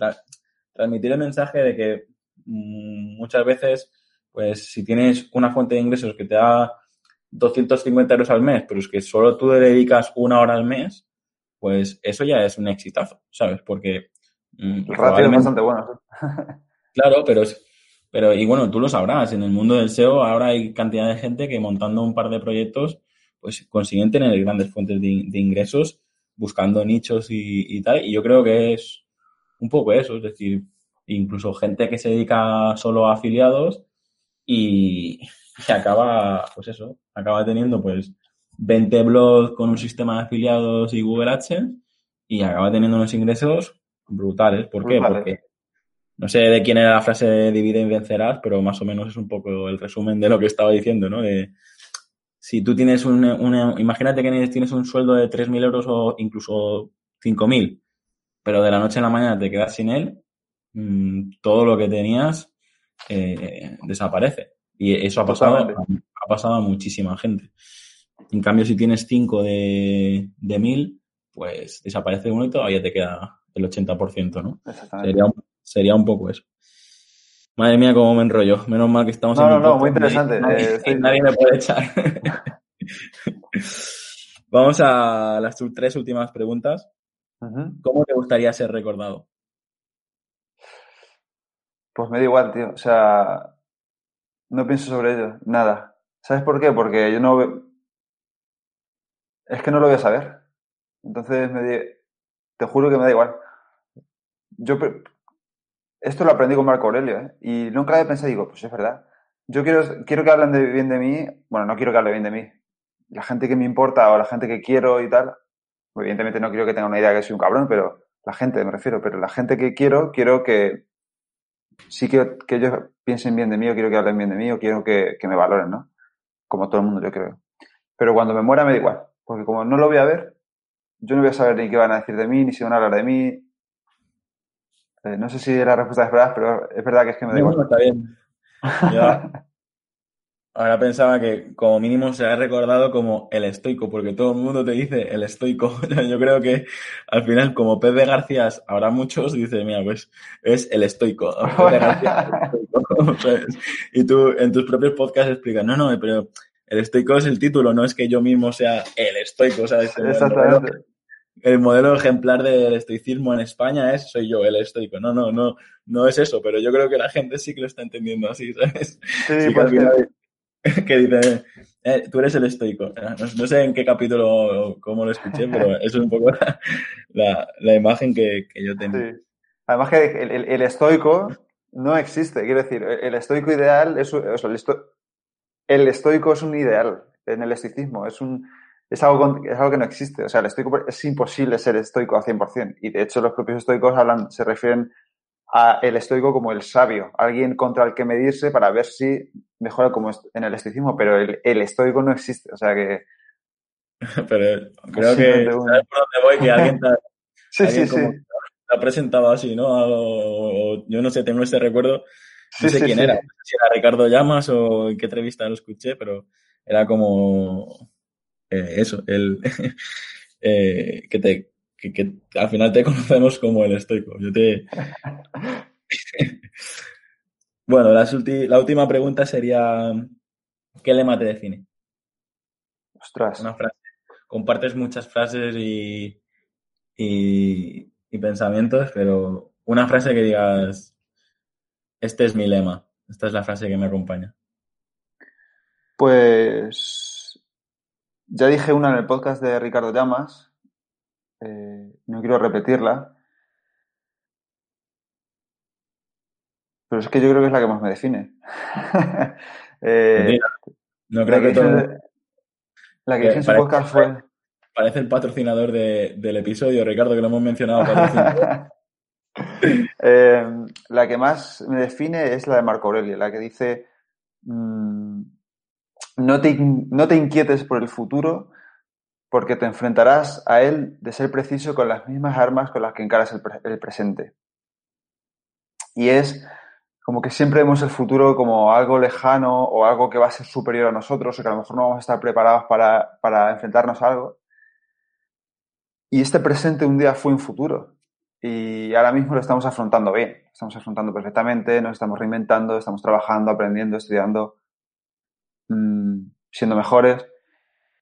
transmitir el mensaje de que mm, muchas veces, pues si tienes una fuente de ingresos que te da 250 euros al mes, pero es que solo tú le dedicas una hora al mes, pues eso ya es un exitazo, ¿sabes? Porque... Mm, el ratio es bastante bueno. claro, pero es, pero, y bueno, tú lo sabrás, en el mundo del SEO ahora hay cantidad de gente que montando un par de proyectos, pues consiguen tener grandes fuentes de, ingresos buscando nichos y, tal. Y yo creo que es un poco eso, es decir, incluso gente que se dedica solo a afiliados y, acaba, pues eso, acaba teniendo pues 20 blogs con un sistema de afiliados y Google AdSense y acaba teniendo unos ingresos brutales. ¿Por qué? Porque no sé de quién era la frase de divide y vencerás, pero más o menos es un poco el resumen de lo que estaba diciendo, ¿no? De, si tú tienes un, una, imagínate que tienes un sueldo de 3.000 euros o incluso 5.000, pero de la noche a la mañana te quedas sin él, mm, todo lo que tenías eh, desaparece. Y eso ha pasado, ha pasado a muchísima gente. En cambio, si tienes 5 de, de 1.000, pues desaparece uno y todavía te queda el 80%, ¿no? Sería un, sería un poco eso. Madre mía, cómo me enrollo. Menos mal que estamos no, en No, no, muy interesante. Nadie, eh, nadie me puede echar. Vamos a las tres últimas preguntas. ¿Cómo te gustaría ser recordado? Pues me da igual, tío. O sea, no pienso sobre ello, nada. ¿Sabes por qué? Porque yo no... Es que no lo voy a saber. Entonces, me te juro que me da igual. Yo esto lo aprendí con Marco Aurelio, ¿eh? Y nunca había pensado, digo, pues es verdad. Yo quiero, quiero que hablen de, bien de mí, bueno, no quiero que hablen bien de mí. La gente que me importa o la gente que quiero y tal, evidentemente no quiero que tengan una idea que soy un cabrón, pero la gente me refiero, pero la gente que quiero, quiero que sí que, que ellos piensen bien de mí o quiero que hablen bien de mí o quiero que, que me valoren, ¿no? Como todo el mundo, yo creo. Pero cuando me muera me da igual, porque como no lo voy a ver, yo no voy a saber ni qué van a decir de mí, ni si van a hablar de mí, eh, no sé si la respuesta es verdad, pero es verdad que es que me da igual. está bien. ahora pensaba que como mínimo se ha recordado como el estoico, porque todo el mundo te dice el estoico. Yo creo que al final, como Pepe García, habrá muchos, dice, mira, pues es el estoico. y tú en tus propios podcasts explicas, no, no, pero el estoico es el título, no es que yo mismo sea el estoico, ¿sabes? Exactamente el modelo ejemplar del estoicismo en España es soy yo, el estoico. No, no, no, no es eso, pero yo creo que la gente sí que lo está entendiendo así, ¿sabes? Sí, pues que, que dice, eh, tú eres el estoico. No, sé en qué capítulo o cómo lo escuché, pero eso es un poco la, la, imagen que, que, yo tengo. Sí. Además que el, el, el, estoico no existe, quiero decir, el estoico ideal es, o sea, el, esto, el estoico es un ideal en el estoicismo, es un es algo, es algo que no existe. O sea, el estoico es imposible ser estoico al 100%. Y de hecho, los propios estoicos hablan, se refieren a el estoico como el sabio, alguien contra el que medirse para ver si mejora como en el estoicismo, pero el, el estoico no existe. O sea que. pero creo que. ¿Sabes por dónde voy? Que alguien, sí, sí, sí. ha presentado así, ¿no? O, yo no sé, tengo ese recuerdo. No sé quién era, si era Ricardo Llamas o en qué entrevista lo escuché, pero era como eh, eso, el, eh, que, te, que, al final te conocemos como el estoico. Yo te... bueno, la, la última pregunta sería, ¿qué lema te define? Ostras. Una frase. Compartes muchas frases y, y, y pensamientos, pero una frase que digas, este es mi lema, esta es la frase que me acompaña. Pues ya dije una en el podcast de Ricardo Llamas, eh, no quiero repetirla. Pero es que yo creo que es la que más me define. eh, no creo que, todo... La que hice en su podcast fue... Parece el patrocinador de, del episodio, Ricardo, que lo hemos mencionado. eh, la que más me define es la de Marco Aurelio, la que dice... Mmm, no, te, no te inquietes por el futuro porque te enfrentarás a él de ser preciso con las mismas armas con las que encaras el presente. Y es como que siempre vemos el futuro como algo lejano o algo que va a ser superior a nosotros o que a lo mejor no vamos a estar preparados para, para enfrentarnos a algo. Y este presente un día fue un futuro. Y ahora mismo lo estamos afrontando bien. Estamos afrontando perfectamente, nos estamos reinventando, estamos trabajando, aprendiendo, estudiando, mmm, siendo mejores.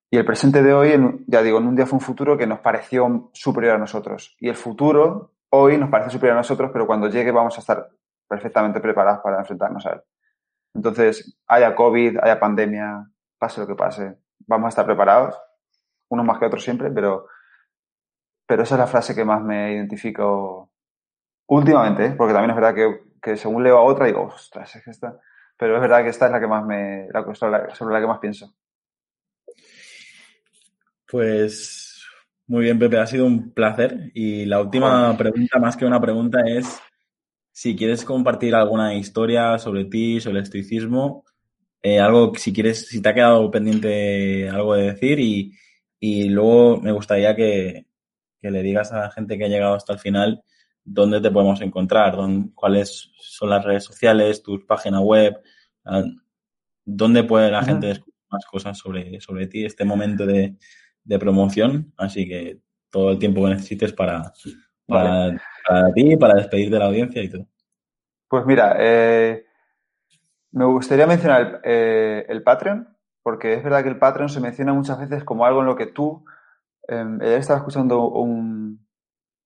Y el presente de hoy, en, ya digo, en un día fue un futuro que nos pareció superior a nosotros. Y el futuro hoy nos parece superior a nosotros, pero cuando llegue vamos a estar perfectamente preparados para enfrentarnos a él. Entonces, haya COVID, haya pandemia, pase lo que pase, vamos a estar preparados, unos más que otros siempre, pero, pero esa es la frase que más me identifico últimamente, ¿eh? porque también es verdad que, que, según leo a otra digo, ostras, es que esta, pero es verdad que esta es la que más me, la, sobre, la, que más pienso. Pues muy bien, Pepe, ha sido un placer. Y la última pregunta, más que una pregunta, es si quieres compartir alguna historia sobre ti, sobre el estoicismo, eh, algo, si quieres, si te ha quedado pendiente algo de decir y, y luego me gustaría que, que, le digas a la gente que ha llegado hasta el final dónde te podemos encontrar, dónde, cuáles son las redes sociales, tu página web, dónde puede la uh -huh. gente descubrir más cosas sobre, sobre ti, este momento de, de, promoción. Así que todo el tiempo que necesites para, para, vale. para ti, para despedir de la audiencia y todo. Pues mira, eh, me gustaría mencionar el, eh, el, Patreon, porque es verdad que el Patreon se menciona muchas veces como algo en lo que tú. Eh, estaba escuchando un,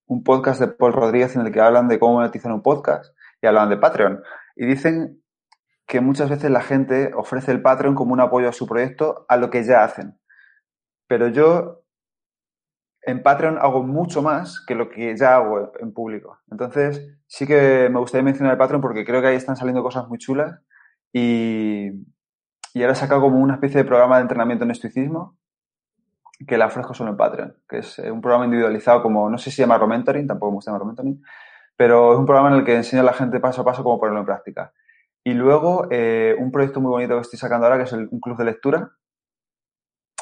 un, podcast de Paul Rodríguez en el que hablan de cómo monetizar un podcast y hablan de Patreon. Y dicen que muchas veces la gente ofrece el Patreon como un apoyo a su proyecto a lo que ya hacen. Pero yo en Patreon hago mucho más que lo que ya hago en público. Entonces, sí que me gustaría mencionar el Patreon porque creo que ahí están saliendo cosas muy chulas y, y ahora he sacado como una especie de programa de entrenamiento en estoicismo que la ofrezco solo en Patreon, que es un programa individualizado como, no sé si se llama Mentoring, tampoco me gusta llamar Mentoring, pero es un programa en el que enseño a la gente paso a paso cómo ponerlo en práctica. Y luego, eh, un proyecto muy bonito que estoy sacando ahora, que es un club de lectura,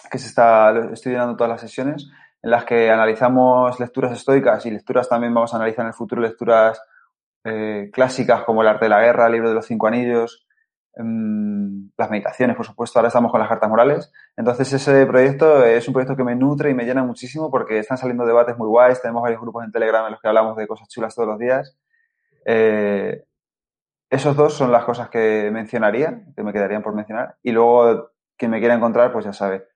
que se está, estoy llenando todas las sesiones, en las que analizamos lecturas estoicas y lecturas también vamos a analizar en el futuro lecturas eh, clásicas como el arte de la guerra, el libro de los cinco anillos, las meditaciones, por supuesto, ahora estamos con las cartas morales. Entonces ese proyecto es un proyecto que me nutre y me llena muchísimo porque están saliendo debates muy guays, tenemos varios grupos en Telegram en los que hablamos de cosas chulas todos los días. Eh, esos dos son las cosas que mencionaría, que me quedarían por mencionar. Y luego, quien me quiera encontrar, pues ya sabe.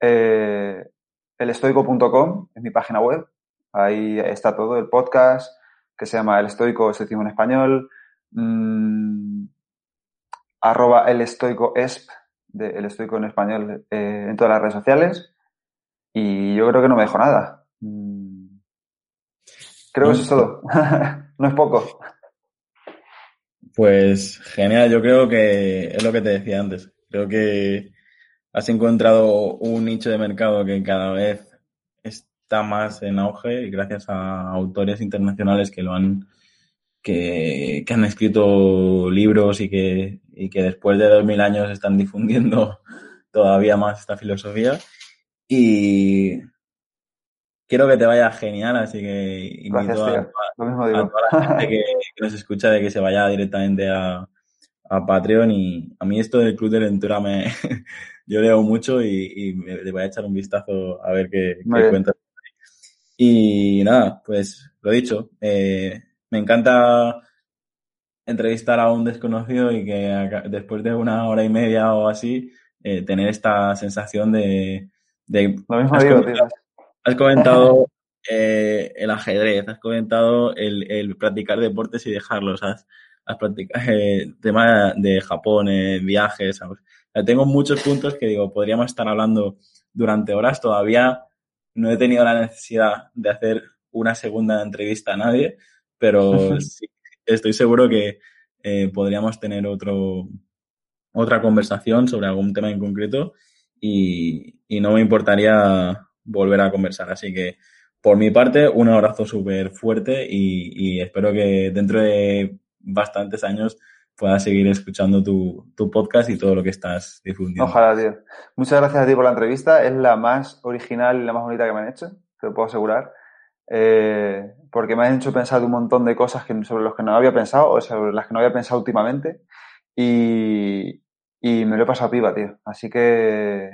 Eh, elestoico.com es mi página web. Ahí está todo, el podcast, que se llama El Estoico, se en español. Mmm, arroba el estoico esp, de El Estoico en español, eh, en todas las redes sociales. Y yo creo que no me dejo nada. Mm, creo que eso es todo. no es poco. Pues genial, yo creo que es lo que te decía antes. Creo que has encontrado un nicho de mercado que cada vez está más en auge gracias a autores internacionales que lo han que, que han escrito libros y que, y que después de dos mil años están difundiendo todavía más esta filosofía. Y quiero que te vaya genial, así que invito Gracias, a, a, toda la gente que, que, nos escucha de que se vaya directamente a, a Patreon y a mí esto del Club de Lectura me yo leo mucho y, y me, le voy a echar un vistazo a ver qué, qué cuentas. Y nada, pues lo dicho, eh, me encanta entrevistar a un desconocido y que después de una hora y media o así, eh, tener esta sensación de... de lo mismo has, digo, comentado, has comentado eh, el ajedrez, has comentado el, el, practicar deportes y dejarlos, has, has practicado el eh, tema de Japón, viajes, ¿sabes? tengo muchos puntos que digo, podríamos estar hablando durante horas, todavía no he tenido la necesidad de hacer una segunda entrevista a nadie, pero sí, estoy seguro que eh, podríamos tener otro, otra conversación sobre algún tema en concreto y, no me importaría volver a conversar. Así que, por mi parte, un abrazo súper fuerte y, espero que dentro de bastantes años pueda seguir escuchando tu, tu, podcast y todo lo que estás difundiendo. Ojalá, tío. Muchas gracias a ti por la entrevista. Es la más original y la más bonita que me han hecho, te lo puedo asegurar. Eh, porque me han hecho pensar un montón de cosas que, sobre las que no había pensado o sobre las que no había pensado últimamente. Y, y me lo he pasado piba, tío. Así que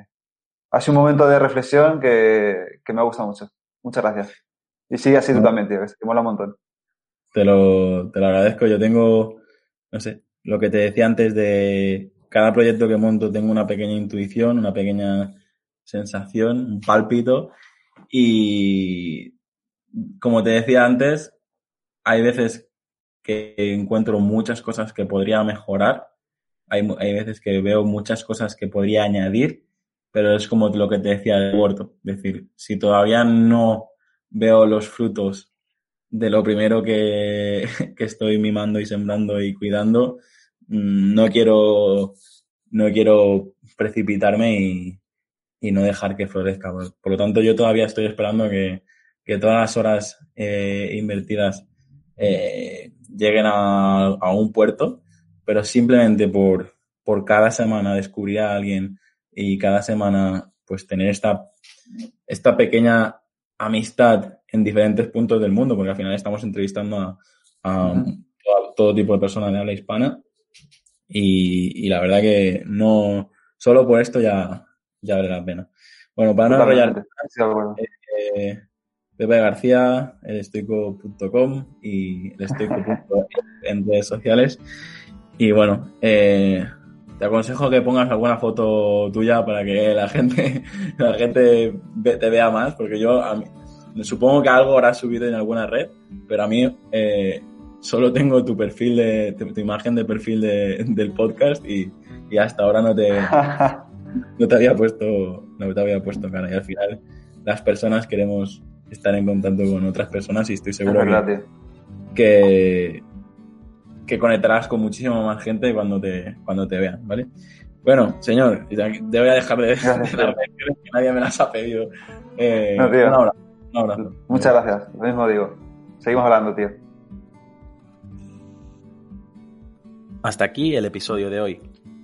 ha sido un momento de reflexión que, que me ha gustado mucho. Muchas gracias. Y sigue así tú también, tío, que mola un montón. Te lo, te lo agradezco. Yo tengo, no sé, lo que te decía antes de cada proyecto que monto tengo una pequeña intuición, una pequeña sensación, un pálpito. Y como te decía antes, hay veces que encuentro muchas cosas que podría mejorar. Hay, hay veces que veo muchas cosas que podría añadir pero es como lo que te decía de huerto. Es decir, si todavía no veo los frutos de lo primero que, que estoy mimando y sembrando y cuidando, mm, no quiero, no quiero precipitarme y, y no dejar que florezca. Por lo tanto, yo todavía estoy esperando que, que todas las horas eh, invertidas eh, lleguen a, a, un puerto, pero simplemente por, por cada semana descubrir a alguien y cada semana pues tener esta, esta pequeña amistad en diferentes puntos del mundo, porque al final estamos entrevistando a, a todo, todo, tipo de personas de habla hispana. Y, y, la verdad que no, solo por esto ya, ya vale la pena. Bueno, para no enrollar, eh, Pepe García, elestoico.com y elestoico.com en redes sociales. Y bueno, eh, te aconsejo que pongas alguna foto tuya para que la gente, la gente te vea más, porque yo a mí, supongo que algo habrás subido en alguna red, pero a mí eh, solo tengo tu perfil de, tu, tu imagen de perfil de, del podcast y, y, hasta ahora no te, no te había puesto, no te había puesto cara. Y al final las personas queremos estar en contacto con otras personas y estoy seguro que, que que conectarás con muchísima más gente cuando te, cuando te vean, ¿vale? Bueno, señor, te voy a dejar de, de las que nadie me las ha pedido. Eh, no, tío. Un abrazo, un abrazo. Muchas gracias, lo mismo digo. Seguimos hablando, tío. Hasta aquí el episodio de hoy.